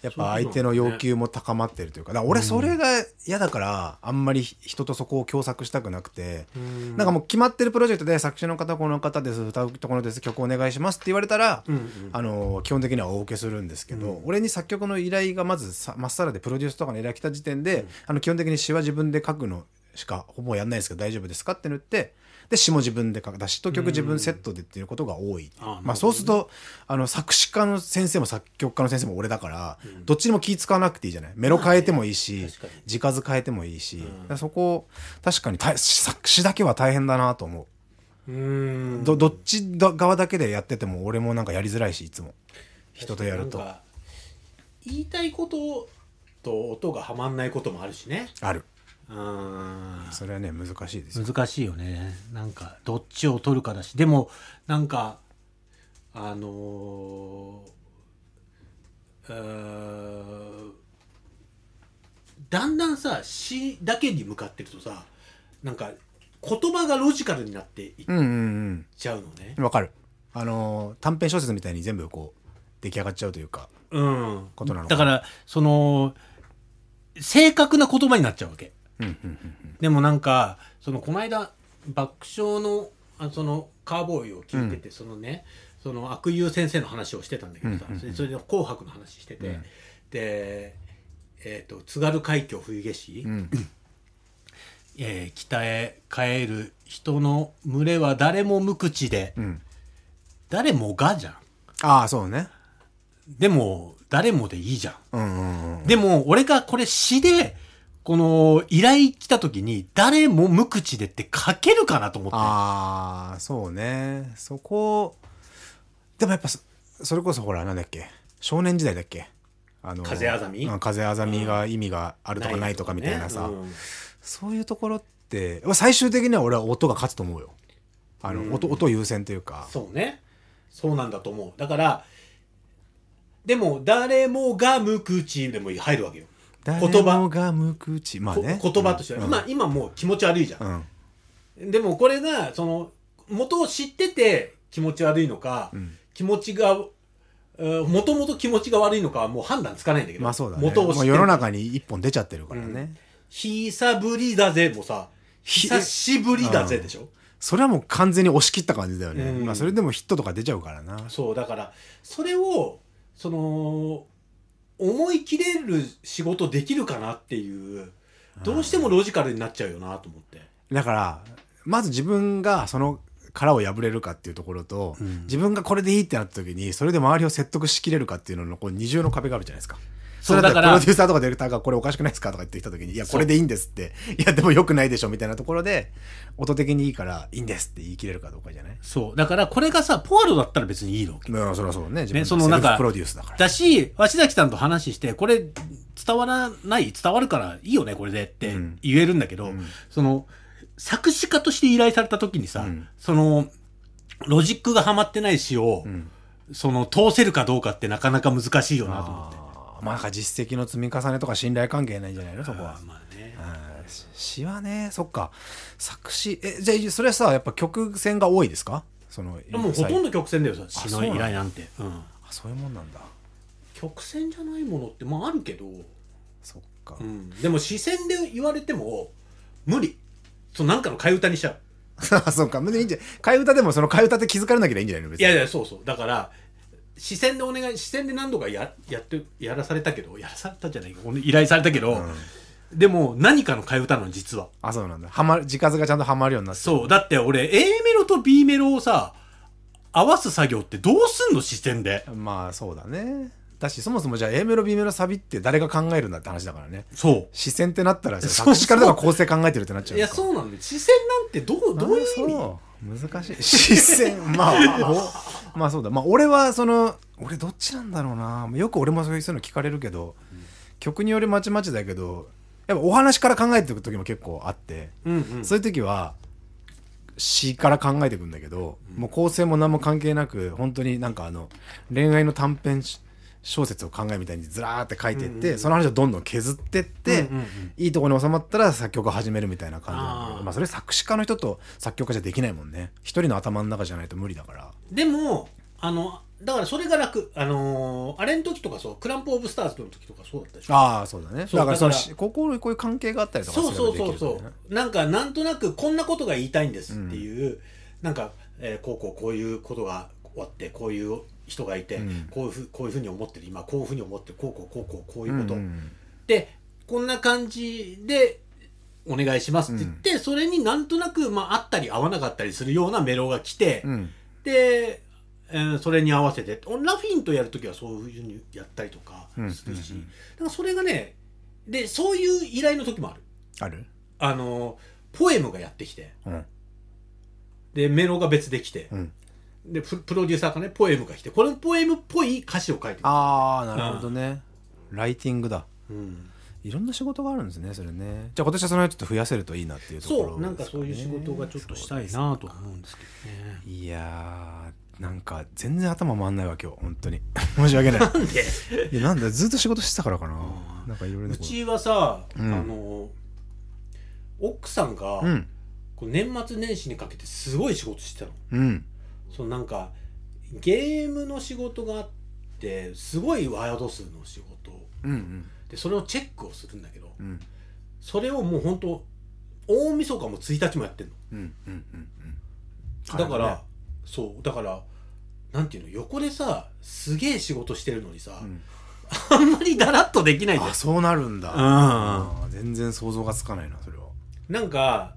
やっぱ相手の要求も高まってるというか。だから俺それが嫌だからあんまり人とそこを共作したくなくてうん。なんかもう決まってるプロジェクトで作詞の方この方です歌うところです曲お願いしますって言われたらあの基本的にはお受けするんですけど、俺に作曲の依頼がまずさまっさらでプロデュースとかの依頼来た時点で、あの基本的に詩は自分で書くのしかほぼやんないですけど大丈夫ですかって言ってで詩も自分で書く。だ詩と曲自分セットでっていうことが多い、あなるほどね。まあ、そうするとあの作詞家の先生も作曲家の先生も俺だから、どっちにも気使わなくていいじゃない。メロ変えてもいいし、字数変えてもいいし、そこ確かに大作詞だけは大変だなと思う。うん。どどっちだ側だけでやってても俺もなんかやりづらいしいつも。人とやると。言いたいことと音がはまんないこともあるしね。ある。うんそれはね難しいですよ。難しいよね。なんかどっちを取るかだし。でもなんかあのーだんだんさ詩だけに向かってるとさなんか言葉がロジカルになっていっうんうんちゃうのね。うんわかる。あのー短編小説みたいに全部こう出来上がっちゃうというかうん。ことなのかだからその正確な言葉になっちゃうわけ。うんうんうんでもなんかそのこの間爆笑のあそのカーボーイを聞いてて、そのねその悪友先生の話をしてたんだけどさ、うんうんうん。それで「紅白」の話してて、うん。でえっ、と津軽海峡冬景色、うん。えー北へ帰る人の群れは誰も無口で、うん。誰もがじゃん。ああそうね。でも誰もでいいじゃんうんうんうん。でも、俺がこれ詩で、この依頼来た時に、誰も無口でって書けるかなと思って。ああそうね。そこでもやっぱそそれこそほらなんだっけ。少年時代だっけ。あの風あざみ？うん風あざみが意味があるとかないとかみたいなさ、うん。そういうところって最終的には俺は音が勝つと思うよ。あの、うん。音音優先というか。そうね。そうなんだと思う。だから、でも、誰もが無口でも入るわけよ。誰言葉。もが無口。まあこね言葉としては。うん。今、今もう気持ち悪いじゃん。うん。でもこれが、その、元を知ってて気持ち悪いのか、うん。気持ちが、もともと気持ちが悪いのかはもう判断つかないんだけど。まあそうだね。元を知って世の中に一本出ちゃってるからね、久ぶりだぜもさ、ひ久しぶりだぜでしょ？それはもう完全に押し切った感じだよね、うん。まあそれでもヒットとか出ちゃうからな。そう、だから、それを、その、思い切れる仕事できるかなっていうどうしてもロジカルになっちゃうよなと思って。だからまず自分がその殻を破れるかっていうところと、うん。自分がこれでいいってなった時にそれで周りを説得しきれるかっていうののこう二重の壁があるじゃないですか。そうれだからプロデューサーとかディレクターがこれおかしくないですかとか言ってきた時に、いや、これでいいんですって。いや、でも良くないでしょみたいなところで、音的にいいからいいんですって言い切れるかどうかじゃない？そう。だからこれがさポワロだったら別にいいのまあ、そりゃそうね。自分ねそのなんかプロデュースだから。だし鷲崎さんと話してこれ伝わらない？伝わるからいいよねこれでってうん。言えるんだけど、うん。その作詞家として依頼された時にさ、うん。そのロジックがはまってない詩を、うん。その通せるかどうかってなかなか難しいよなと思って。まあ、なんか実績の積み重ねとか信頼関係ないんじゃないの？そこは。まあねうん詩はね、そっか。作詞、え、じゃあ、それはさ、やっぱ曲線が多いですか？その、でもほとんど。ど曲線だよさ詩の依頼なんて、うん、あそういうもんなんだ。曲線じゃないものってまああるけど、そっか。うん、でも視線で言われても無理そうなんかの替え歌にしちゃう あそうか。別にいいんじゃん。替え歌でもその替え歌って気づかれなきゃいいんじゃないの？別に。いやいやそうそうだから視線でお願い視線で何度かややってやらされたけどやらされたじゃないか依頼されたけど、うん。でも何かの替え歌なの実は。あ、そうなんだ。はまる、字数がちゃんとはまるようになって。るそう。だって俺 A メロと B メロをさ合わす作業ってどうすんの視線で？まあ、そうだね。だし、そもそもじゃあ A メロ、B メロ、サビって誰が考えるんだって話だからね。そ視線ってなったら、作詞家とか構成考えてるってなっちゃういやそうなんだよ。視線なんてどうどういう意味？難しい。視線。まあおまあそうだ。まあ俺はその俺どっちなんだろうな。よく俺もそういうの聞かれるけど、曲によりまちまちだけどやっぱお話から考えていく時も結構あって、うんうん。そういう時は詩から考えていくんだけど、もう構成も何も関係なく本当になんかあの恋愛の短編し小説を考えみたいにずらーって書いてって、うんうんうん。その話をどんどん削ってって、うんうんうん。いいところに収まったら作曲を始めるみたいな感じなんだけあー。どまあそれ作詞家の人と作曲家じゃできないもんね。一人の頭の中じゃないと無理だから。でもあのだからそれが楽。あのーあれの時とかそうクランプ・オブ・スターズの時とかそうだったでしょ？ああそうだね。そうだからそのだからしこういう関係があったりとかそうそうそうそばできるからね。うなんかなんとなくこんなことが言いたいんですっていう、なんか、えーこうこうこういうことが終わってこういう人がいて、うん。こういうふうこういうふうに思ってる。今こういうふうに思ってる。こうこうこうこうこういうこと、んんでこんな感じでお願いしますって言って、それになんとなく、まあ、合ったり合わなかったりするようなメロが来て、うん。で、えーそれに合わせて。ラフィンとやるときはそういうふうにやったりとかするし、うんうん。うんだからそれがねでそういう依頼の時もある。ある？あのポエムがやってきて。うん。でメロが別できて、うんでププロデューサーがねポエムが来てこれポエムっぽい歌詞を書いてる。ああなるほどね。ライティングだ。うん、いろんな仕事があるんですねそれね。じゃあ今年はその辺ちょっと増やせるといいなっていうところそうなんかそういう仕事がちょっとしたいなとは思うんですけどね。いやーなんか全然頭回んないわ今日。本当に。申し訳ない。なんで？いやなんだずっと仕事してたからかな。なんかいろいろうちはさ、うん。あの奥さんが、うん。こう年末年始にかけてすごい仕事してたの。うんそのなんかゲームの仕事があってすごいワード数の仕事。うんうん。でそれをチェックをするんだけどうん。それをもう本当大晦日も1日もやってんの。うんうんうんうん。だから、そう。だからなんていうの横でさすげえ仕事してるのにさ、うん。あんまりだらっとできないんだよあそうなるんだ。うん。全然想像がつかないなそれは。なんか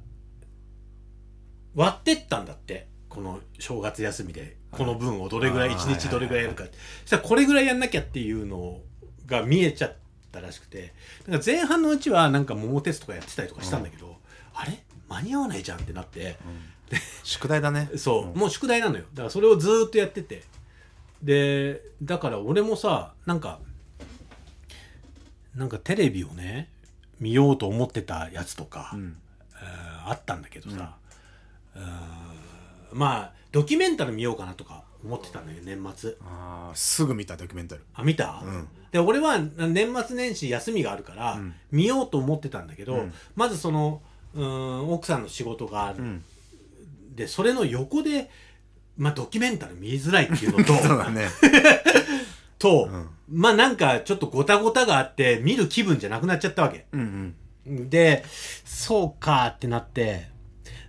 割ってったんだってこの正月休みでこの分をどれぐらいあー一日どれぐらいやるか。そしたらこれぐらいやんなきゃっていうのが見えちゃったらしくてなんか前半のうちはなんか桃鉄とかやってたりとかしたんだけど、あれ？間に合わないじゃんってなって。宿題だね。そう、ん。もう宿題なのよ。だからそれをずーっとやってて。でだから俺もさなんかなんかテレビをね見ようと思ってたやつとか、うん。えーあったんだけどさ、うーんまあドキュメンタル見ようかなとか思ってたんだよ年末。あーすぐ見たドキュメンタル。あ見た、うん。で俺は年末年始休みがあるから、うん。見ようと思ってたんだけど、うん。まずそのうーん奥さんの仕事がある、うん。でそれの横で、まあ、ドキュメンタル見づらいっていうのと そうだね。と、うん。まあなんかちょっとごたごたがあって見る気分じゃなくなっちゃったわけ。うんうん。で、そうかってなって、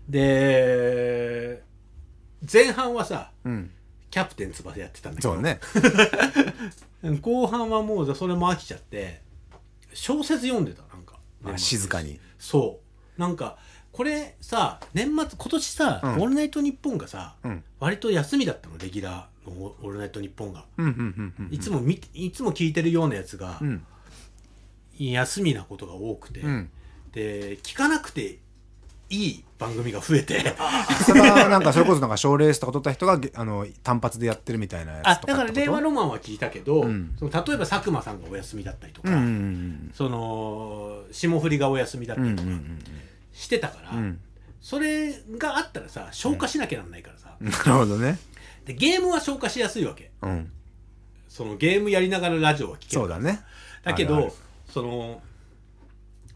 で、前半はさ、うん。キャプテン翼やってたんだけど。そうね。後半はもうそれも飽きちゃって小説読んでたなんか。あ静かに。そう。なんかこれさ年末今年さ、うん。オールナイトニッポン」がさ、うん。割と休みだったのレギュラーのオールナイトニッポンが、うんうんうんうん。いつも見ていつも聞いてるようなやつが、うん。休みなことが多くて、うん。で聞かなくていい番組が増えて。それはなんかそれこそなんか賞レースとか取った人がげあの単発でやってるみたいなやあつとかってこと？だから令和ロマンは聞いたけど、うん。その例えば佐久間さんがお休みだったりとか、うんうんその霜降りがお休みだっうんたりとかうんうんしてたから、うんうんそれがあったらさ消化しなきゃなんないからさ、なるほどね。でゲームは消化しやすいわけ。うん。そのゲームやりながらラジオは聞けるそうだねだけどその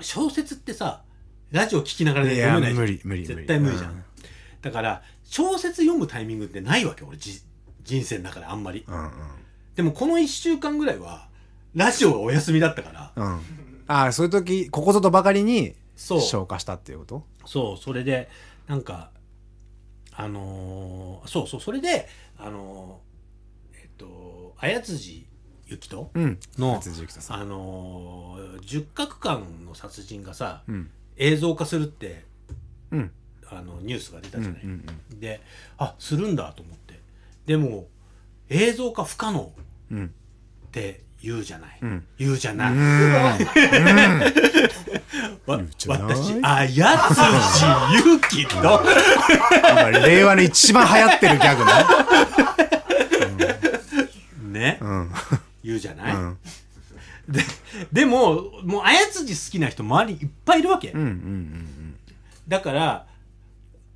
小説ってさラジオ聞きながらで読めないじゃん。無理無理無理。絶対無理じゃん、うん。だから小説読むタイミングってないわけ俺じ人生の中であんまり。うんでもこの1週間ぐらいはラジオがお休みだったから。うん。うんああそういう時ここぞとばかりにそう。消化したっていうこと？そうそれでなんかあのーそうそうそれであのーえっと綾辻ゆきとうん。の松井幸人さん。あのー十角館の殺人がさ、うん映像化するってうん。あのニュースが出たうんじゃない、うんであするんだと思って。でも映像化不可能うん。って言うじゃない、うん。言うじゃない、うじゃない。私綾辻ゆきと。今令和の一番流行ってるギャグね。ね、うん。言うじゃない、うんででももう綾辻好きな人周りにいっぱいいるわけ、うんうんうんだから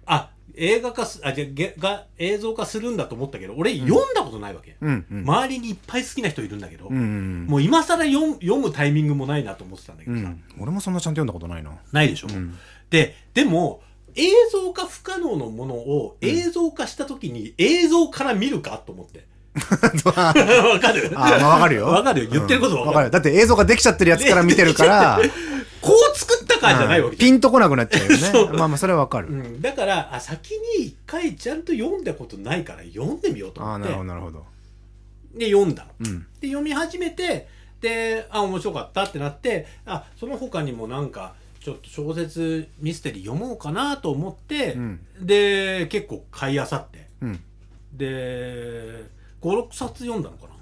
あ映画化すあじゃげが映像化するんだと思ったけど俺読んだことないわけ、うんうん。周りにいっぱい好きな人いるんだけど、うんうんもう今更読む読むタイミングもないなと思ってたんだけどさ、うん。俺もそんなちゃんと読んだことないな。ないでしょ、ん。ででも映像化不可能のものを映像化した時に映像から見るかと思って わかる。あまあわかるよ。わかるよ。言ってることわかる。うんわかる。だって映像ができちゃってるやつから見てるから こう作ったかじゃないわけ。じゃん。ピンとこなくなっちゃうよね。まあまあそれはわかる。うん、だからあ先に一回ちゃんと読んだことないから読んでみようと思って。ああなるほどなるほど。で読んだの。うん。で読み始めてであ面白かったってなってあその他にもなんかちょっと小説ミステリー読もうかなと思って、うん。で結構買いあさって。うん。で56冊読んだのかな。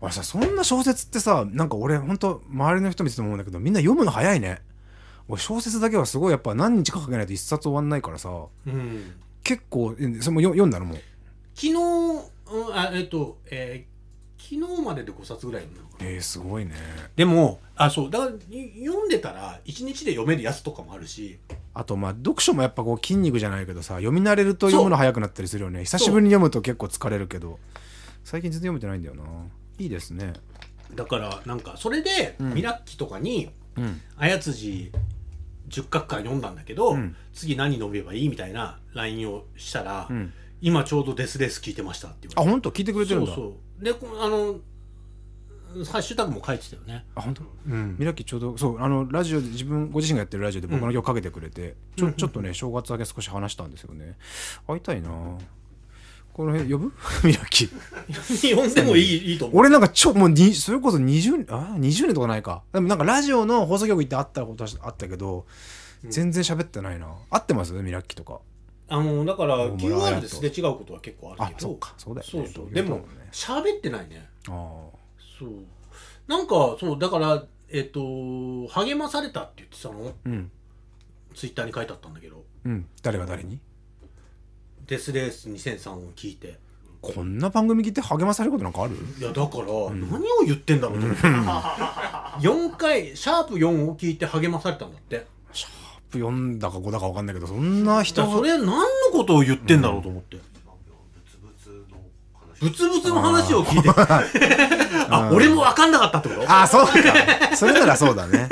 俺さそんな小説ってさなんか俺ほんと周りの人見てて思うんだけどみんな読むの早いね。俺小説だけはすごいやっぱ何日かかけないと一冊終わんないからさ。うん。結構えそれもよ読んだのもう。昨日、うん、あえっと、えー昨日までで5冊ぐらい読んだのかな。えー、すごいね。でもあそうだからい読んでたら1日で読めるやつとかもあるし。あとまあ読書もやっぱこう筋肉じゃないけどさ読み慣れると読むの早くなったりするよね。久しぶりに読むと結構疲れるけど最近全然読めてないんだよな。いいですね。だからなんかそれで、うん。ミラッキとかにうん。綾辻十角巻読んだんだけど、うん。次何飲めばいいみたいな LINE をしたら、うん。今ちょうどデスレース聞いてましたって言われて。あ本当聞いてくれてるんだ。そうそう。でこあのハッシュタグも書いてたよね。あ本当？うん。ミラッキーちょうどそうあのラジオで自分ご自身がやってるラジオで僕の曲かけてくれて、ちょちょっとね正月明け少し話したんですよね。会いたいなこの辺呼ぶ？ミラッキ。ー読んでもいいいいと思う。俺なんかちょもうにそれこそ20あ？20年とかないか。でもなんかラジオの放送局行って会ったことはあったけど、全然喋ってないな。会ってます？ミラッキーとか。あのだから QR ですれ違うことは結構あるけど。あそっか。そうだよね。そうそう。同でも業だもんね喋ってないね。あそう。なんかそうだからえっ、と励まされたって言ってたの？あうん。ツイッターに書いてあったんだけど。うん。誰が誰に？デスレース2003を聞いて。こんな番組聞いて励まされることなんかある？いやだから、何を言ってんだろうと思って。4回シャープ4を聞いて励まされたんだって。4だか5だか分かんないけどそんなだ人それ何のことを言ってんだろうと思って、ブツブツの話。を聞いて。あ、俺も分かんなかったってこと？あそうか。それならそうだね、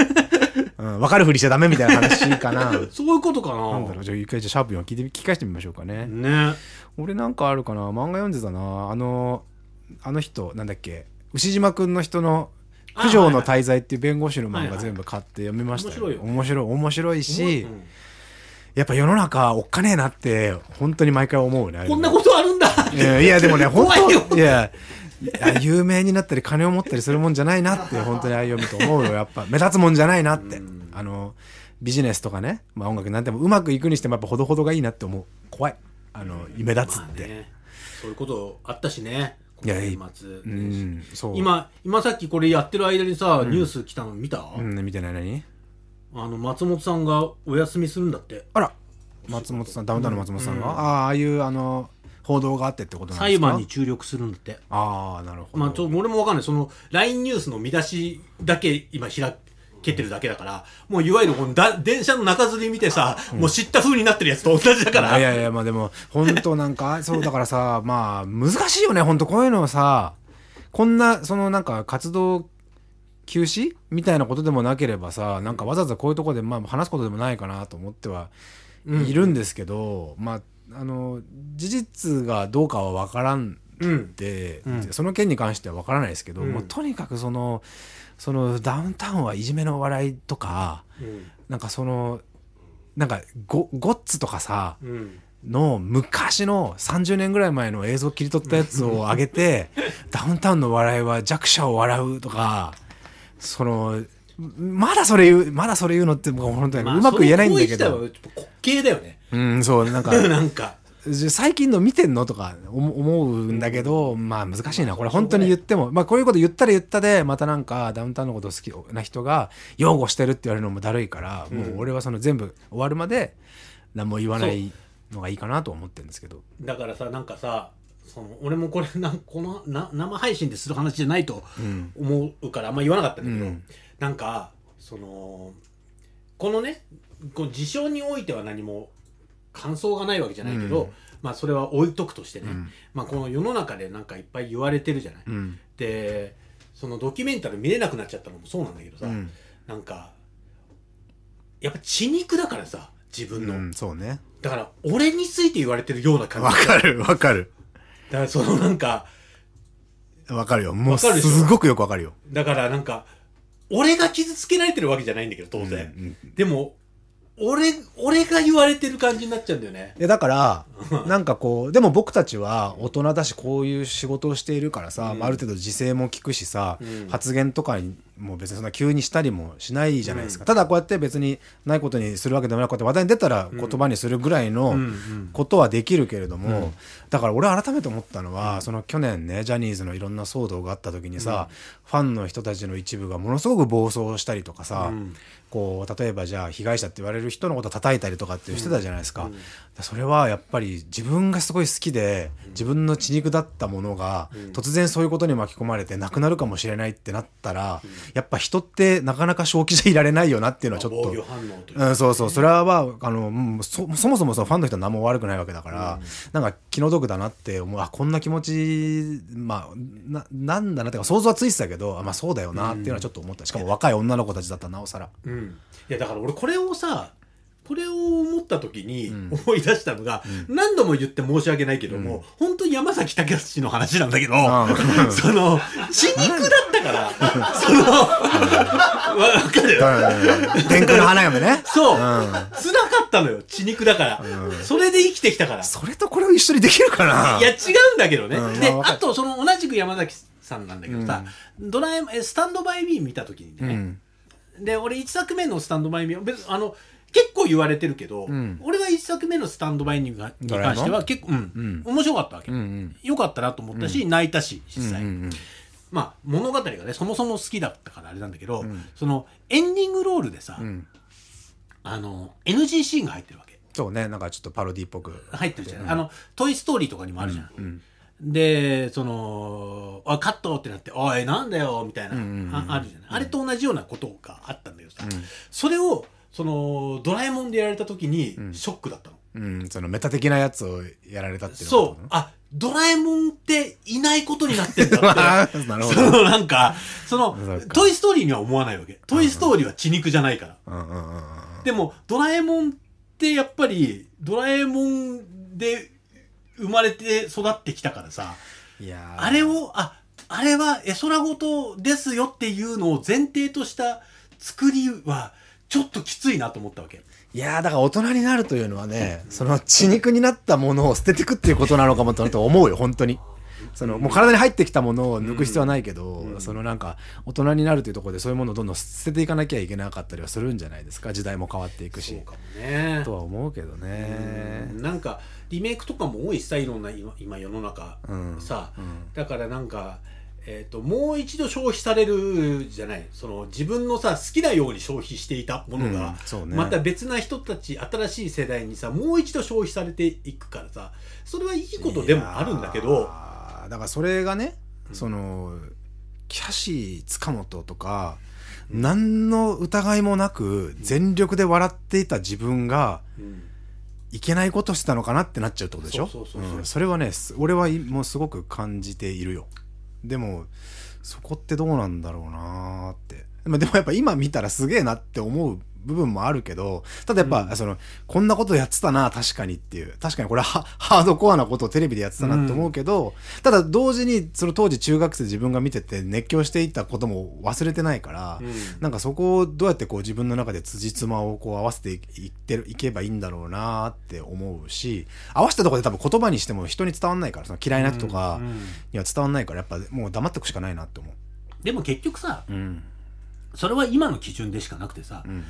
うん、分かるふりしちゃダメみたいな話かな。そういうことかな。なんだろうじゃあ一回じゃあシャープ4聞いて聞き返してみましょうかね、ね。俺なんかあるかな。漫画読んでたな。あのあの人なんだっけ。牛島くんの人のあ九条のはいはい滞在っていう弁護士の漫はいはい画全部買って読みましたよ、面白いよね。面白い面白いし、うん。やっぱ世の中おっかねえなって、本当に毎回思うね。こんなことあるんだいやいや、でもね、本当いや有名になったり金を持ったりするもんじゃないなって、本当にああいうと思うよ。やっぱ、目立つもんじゃないなって。あの、ビジネスとかね、まあ音楽なんてもうまくいくにしてもやっぱほどほどがいいなって思う。怖い。あの、目立つって。まあね、そういうことあったしねいやうん、そう。、今今さっきこれやってる間にさ、ニュース来たの見た、うん、見てない何？あの松本さんがお休みするんだってあら、松本さん、ダウンタウンの松本さんが、ああ、ああいう、あの、報道があってってことなんですか？裁判に注力するんだって。ああ、なるほど。まあちょ俺もわかんない。その LINE ニュースの見出しだけ今開けてるだけだからもういわゆるこのだ電車の中吊り見てさ、もう知った風になってるやつと同じだから。いやいや、まあでも、本当なんか、そうだからさ、まあ、難しいよね、本当こういうのをさ、こんな、そのなんか活動休止みたいなことでもなければさ、なんかわざわざこういうところで、まあ話すことでもないかなと思ってはいるんですけど、まあ、あの、事実がどうかは分からんうん。で、うん。その件に関しては分からないですけど、うん。もうとにかくその、そのダウンタウンはいじめの笑いとか、うん。なんかその、なんかゴゴッツとかさ、うん。の昔の30年ぐらい前の映像切り取ったやつを上げて ダウンタウンの笑いは弱者を笑うとかそのまだそれ言うまだそれ言うのってもう本当にまあうまく言えないんだけど、滑稽だよねうんそうなんか なんか最近の見てんの？とか思思うんだけどまあ難しいな。これ本当に言っても。まあこういうこと言ったら言ったでまたなんかダウンタウンのこと好きな人が擁護してるって言われるのもだるいから、もう俺はその全部終わるまで何も言わないのがいいかなと思ってるんですけど。だからさなんかさその俺もこれ なんこのな生配信でする話じゃないとうん。思うからあんま言わなかったんだけど、うん。なんかそのこのねこう事象においては何も感想がないわけじゃないけど、うんまあそれは置いとくとしてね、うんまあこの世の中でなんかいっぱい言われてるじゃない。うんでそのドキュメンタル見れなくなっちゃったのもそうなんだけどさ、うんなんかやっぱ血肉だからさ自分の、うん、そうね。だから俺について言われてるような感じわかる、わかる。だからそのなんかわかるよ。もうすごくよくわかるよ。だからなんか俺が傷つけられてるわけじゃないんだけど当然、うんでも俺俺が言われてる感じになっちゃうんだよね。いやだから、なんかこう、でも僕たちは大人だし、こういう仕事をしているからさ、うん。まあある程度自制も効くしさ、うん。発言とかにも別にそんな急にしたりもしないじゃないですか。ただこうやって別にないことにするわけでもなく、こうやって話題に出たら言葉にするぐらいのうんうん。ことはできるけれども、だから俺改めて思ったのは、その去年ね、ジャニーズのいろんな騒動があった時にさ、ファンの人たちの一部がものすごく暴走したりとかさ、うん。こう例えばじゃあ被害者って言われる人のこと叩いたりとかってしてたじゃないですか、うん。それはやっぱり自分がすごい好きで自分の血肉だったものがうん。突然そういうことに巻き込まれてなくなるかもしれないってなったら、やっぱ人ってなかなか正気じゃいられないよなっていうのはちょっと。うん、そうそう、それは、まあ、あの、そもそもそのファンの人は何も悪くないわけだから、なんか気の毒だなって思う、あ、こんな気持ち、まあ、な、なんだなってか、想像はついてたけど、あまあそうだよなっていうのはちょっと思った。しかも若い女の子たちだったらなおさら。うん、いやだから俺これをさこれを思った時にん。思い出したのが、何度も言って申し訳ないけども、本当に山崎武の話なんだけど、うん その 血肉だから。そのわかる天空の花嫁ね。そう、ん。辛かったのよ。血肉だから、それで生きてきたから。それとこれを一緒にできるかな。いや違うんだけどね、であとその同じく山崎さんなんだけどさ、ドラえもんえスタンドバイミー見た時にね、うん。で俺1作目の「スタンドバイミー」別あの結構言われてるけど、ん。俺は1作目の「スタンドバイミーが」に関しては結構、うん。面白かったわけ。よかったなと思ったし、泣いたし実際、まあ物語がねそもそも好きだったからあれなんだけど、そのエンディングロールでさ、うん。あの NG シーンが入ってるわけ。そうね、なんかちょっとパロディっぽく。入ってるじゃん、あの「トイ・ストーリー」とかにもあるじゃん、うん。でその「おいカット!」ってなって「おいなんだよ」みたいな、うんうんうんああるじゃない、あれと同じようなことがあったんだけどさ、それをそのドラえもんでやられた時にショックだったの、うん、そのメタ的なやつをやられたっていうのそう。あドラえもんっていないことになってんだって。なるほそど。のなんかそのそうか「トイ・ストーリー」には思わないわけ「トイ・ストーリー」は血肉じゃないから、うんうんうんうん。でもドラえもんってやっぱりドラえもんで生まれて育ってきたからさいやー。あれをああれは絵空事ですよっていうのを前提とした作りはちょっときついなと思ったわけいやーだから大人になるというのはね、その血肉になったものを捨てていくっていうことなのかもと思うよ、本当に。そのもう体に入ってきたものを抜く必要はないけど、そのなんか大人になるというところでそういうものをどんどん捨てていかなきゃいけなかったりはするんじゃないですか。時代も変わっていくし。ね。とは思うけどね。うん。なんかリメイクとかも多いしさいろんな今今世の中、うん。さ、うん。だからなんか、えー、ともう一度消費されるじゃない。その自分のさ好きなように消費していたものうんが、そうね。また別な人たち新しい世代にさもう一度消費されていくからさそれはいいことでもあるんだけどだからそれがね、そのキャシー塚本とか、何の疑いもなく全力で笑っていた自分がうん。いけないことしてたのかなってなっちゃうってことでしょ？それはねす俺はいもうすごく感じているよでもそこってどうなんだろうなーって。まあでもやっぱ今見たらすげえなって思う部分もあるけどただやっぱ、うん。そのこんなことやってたな確かにっていう。確かにこれはハードコアなことをテレビでやってたなって思うけど、ただ同時にその当時中学生自分が見てて熱狂していたことも忘れてないから、うん。なんかそこをどうやってこう自分の中で辻褄をこう合わせていってるいけばいいんだろうなって思うし合わせたところで多分言葉にしても人に伝わんないからその嫌いな人とかうんには伝わんないからやっぱもう黙っておくしかないなって思でも結局さう。うん。それは今の基準でしかなくてさ、うん。い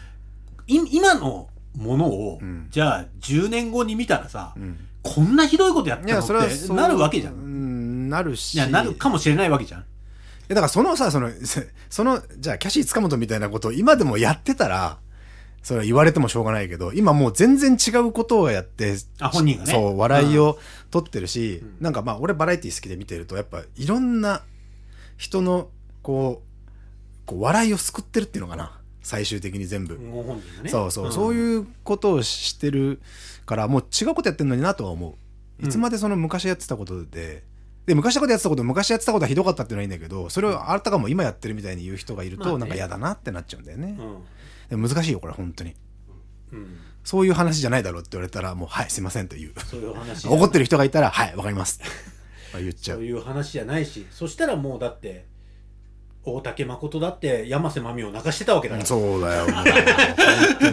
今のものを、うん。じゃあ10年後に見たらさ、うん。こんなひどいことやったのってなるわけじゃ。うんんなるし。いや、なるかもしれないわけじゃん。だからそのさその そのじゃあキャシー塚本みたいなことを今でもやってたらそれは言われてもしょうがないけど今もう全然違うことをやってあ本人がね。そう笑いを取ってるし、うん。なんかまあ俺バラエティ好きで見てるとやっぱいろんな人のこうこう笑いを救ってるっていうのかな最終的に全部、ね。そうそう、ん。そういうことをしてるからもう違うことやってるのになとは思う。いつまでその昔やってたことで、で昔のことやってたこと昔やってたことはひどかったっていうのはいいんだけどそれをあたかも今やってるみたいに言う人がいると、まあね。なんか嫌だなってなっちゃうんだよね、うでも難しいよこれ本当に。ん。うん。そういう話じゃないだろうって言われたらもうはいすいませんと言う。そういう話。怒ってる人がいたらはいわかります 言っちゃそうういう話じゃないし、そしたらもうだって、大竹誠だって山瀬まみを泣かしてたわけだから。そうだよもう本当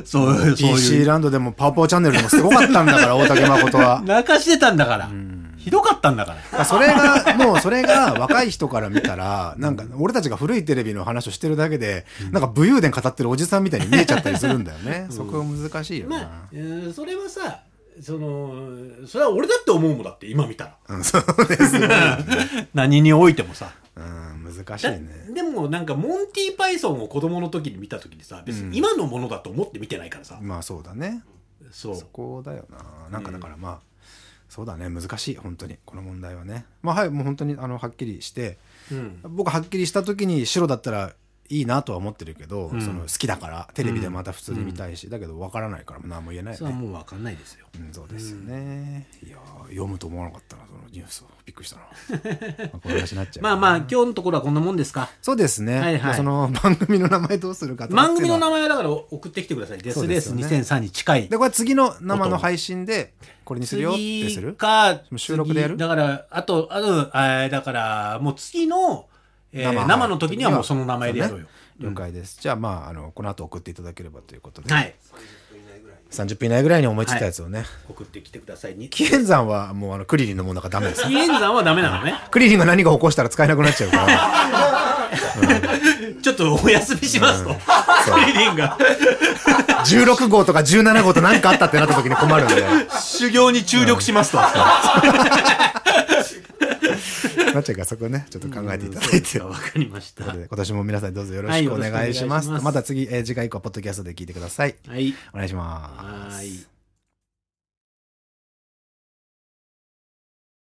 にそういう、PC ランドでもパワポーチャンネルでもすごかったんだから大竹誠は泣かしてたんだから。んひどかったんだから。それが、もうそれが若い人から見たら、なんか俺たちが古いテレビの話をしてるだけで、なんか武勇伝語ってるおじさんみたいに見えちゃったりするんだよね。そこが難しいよな。まあ、えーそれはさ、その、それは俺だって思うもんだって、今見たら。うん、そうですよ。何においてもさ。うん、難しいだね。でもなんかモンティパイソンを子供の時に見た時にさ別に今のものだと思って見てないからさ、まあそうだね。そうそこだよな。なんかだからまあ、そうだね、難しい、本当に。この問題はね。まあはい、もう本当にあのはっきりして、うん僕はっきりした時に白だったらいいなとは思ってるけど、んその好きだからテレビでまた普通に見たいし、だけど分からないから何も言えないよね。それはもう分かんないですようん、そうですよね。いやー読むと思わなかったなそのニュースをびっくりしたな。なっちゃう。まあまあ今日のところはこんなもんですか？そうですね。はいはいまあその番組の名前どうするか番組の名前はだから送ってきてくださいデスレースそうですよね2003に近いでこれ次の生の配信でこれにするよってす次る。か収録でやる？次だからあとあとえーだからもう次の、えー生生の時にはもうその名前でやろうよ。了解です。じゃあまああのこの後送っていただければということで、はい。30分以内ぐらいに思いついたやつをね。送ってきてくださいに紀元山はもうあのクリリンのものだからダメです。紀元山はダメなのね。クリリンが何か起こしたら使えなくなっちゃうから。ちょっとお休みしますと、クリリンが。16号とか17号と何かあったってなった時に困るんで。修行に注力しますと、なっちゃうからそこね、ちょっと考えていただいて。わかりました今年も皆さんどうぞよろしくお願いします。はいますまた次、えー次回以降、ポッドキャストで聞いてください。はいお願いします。はい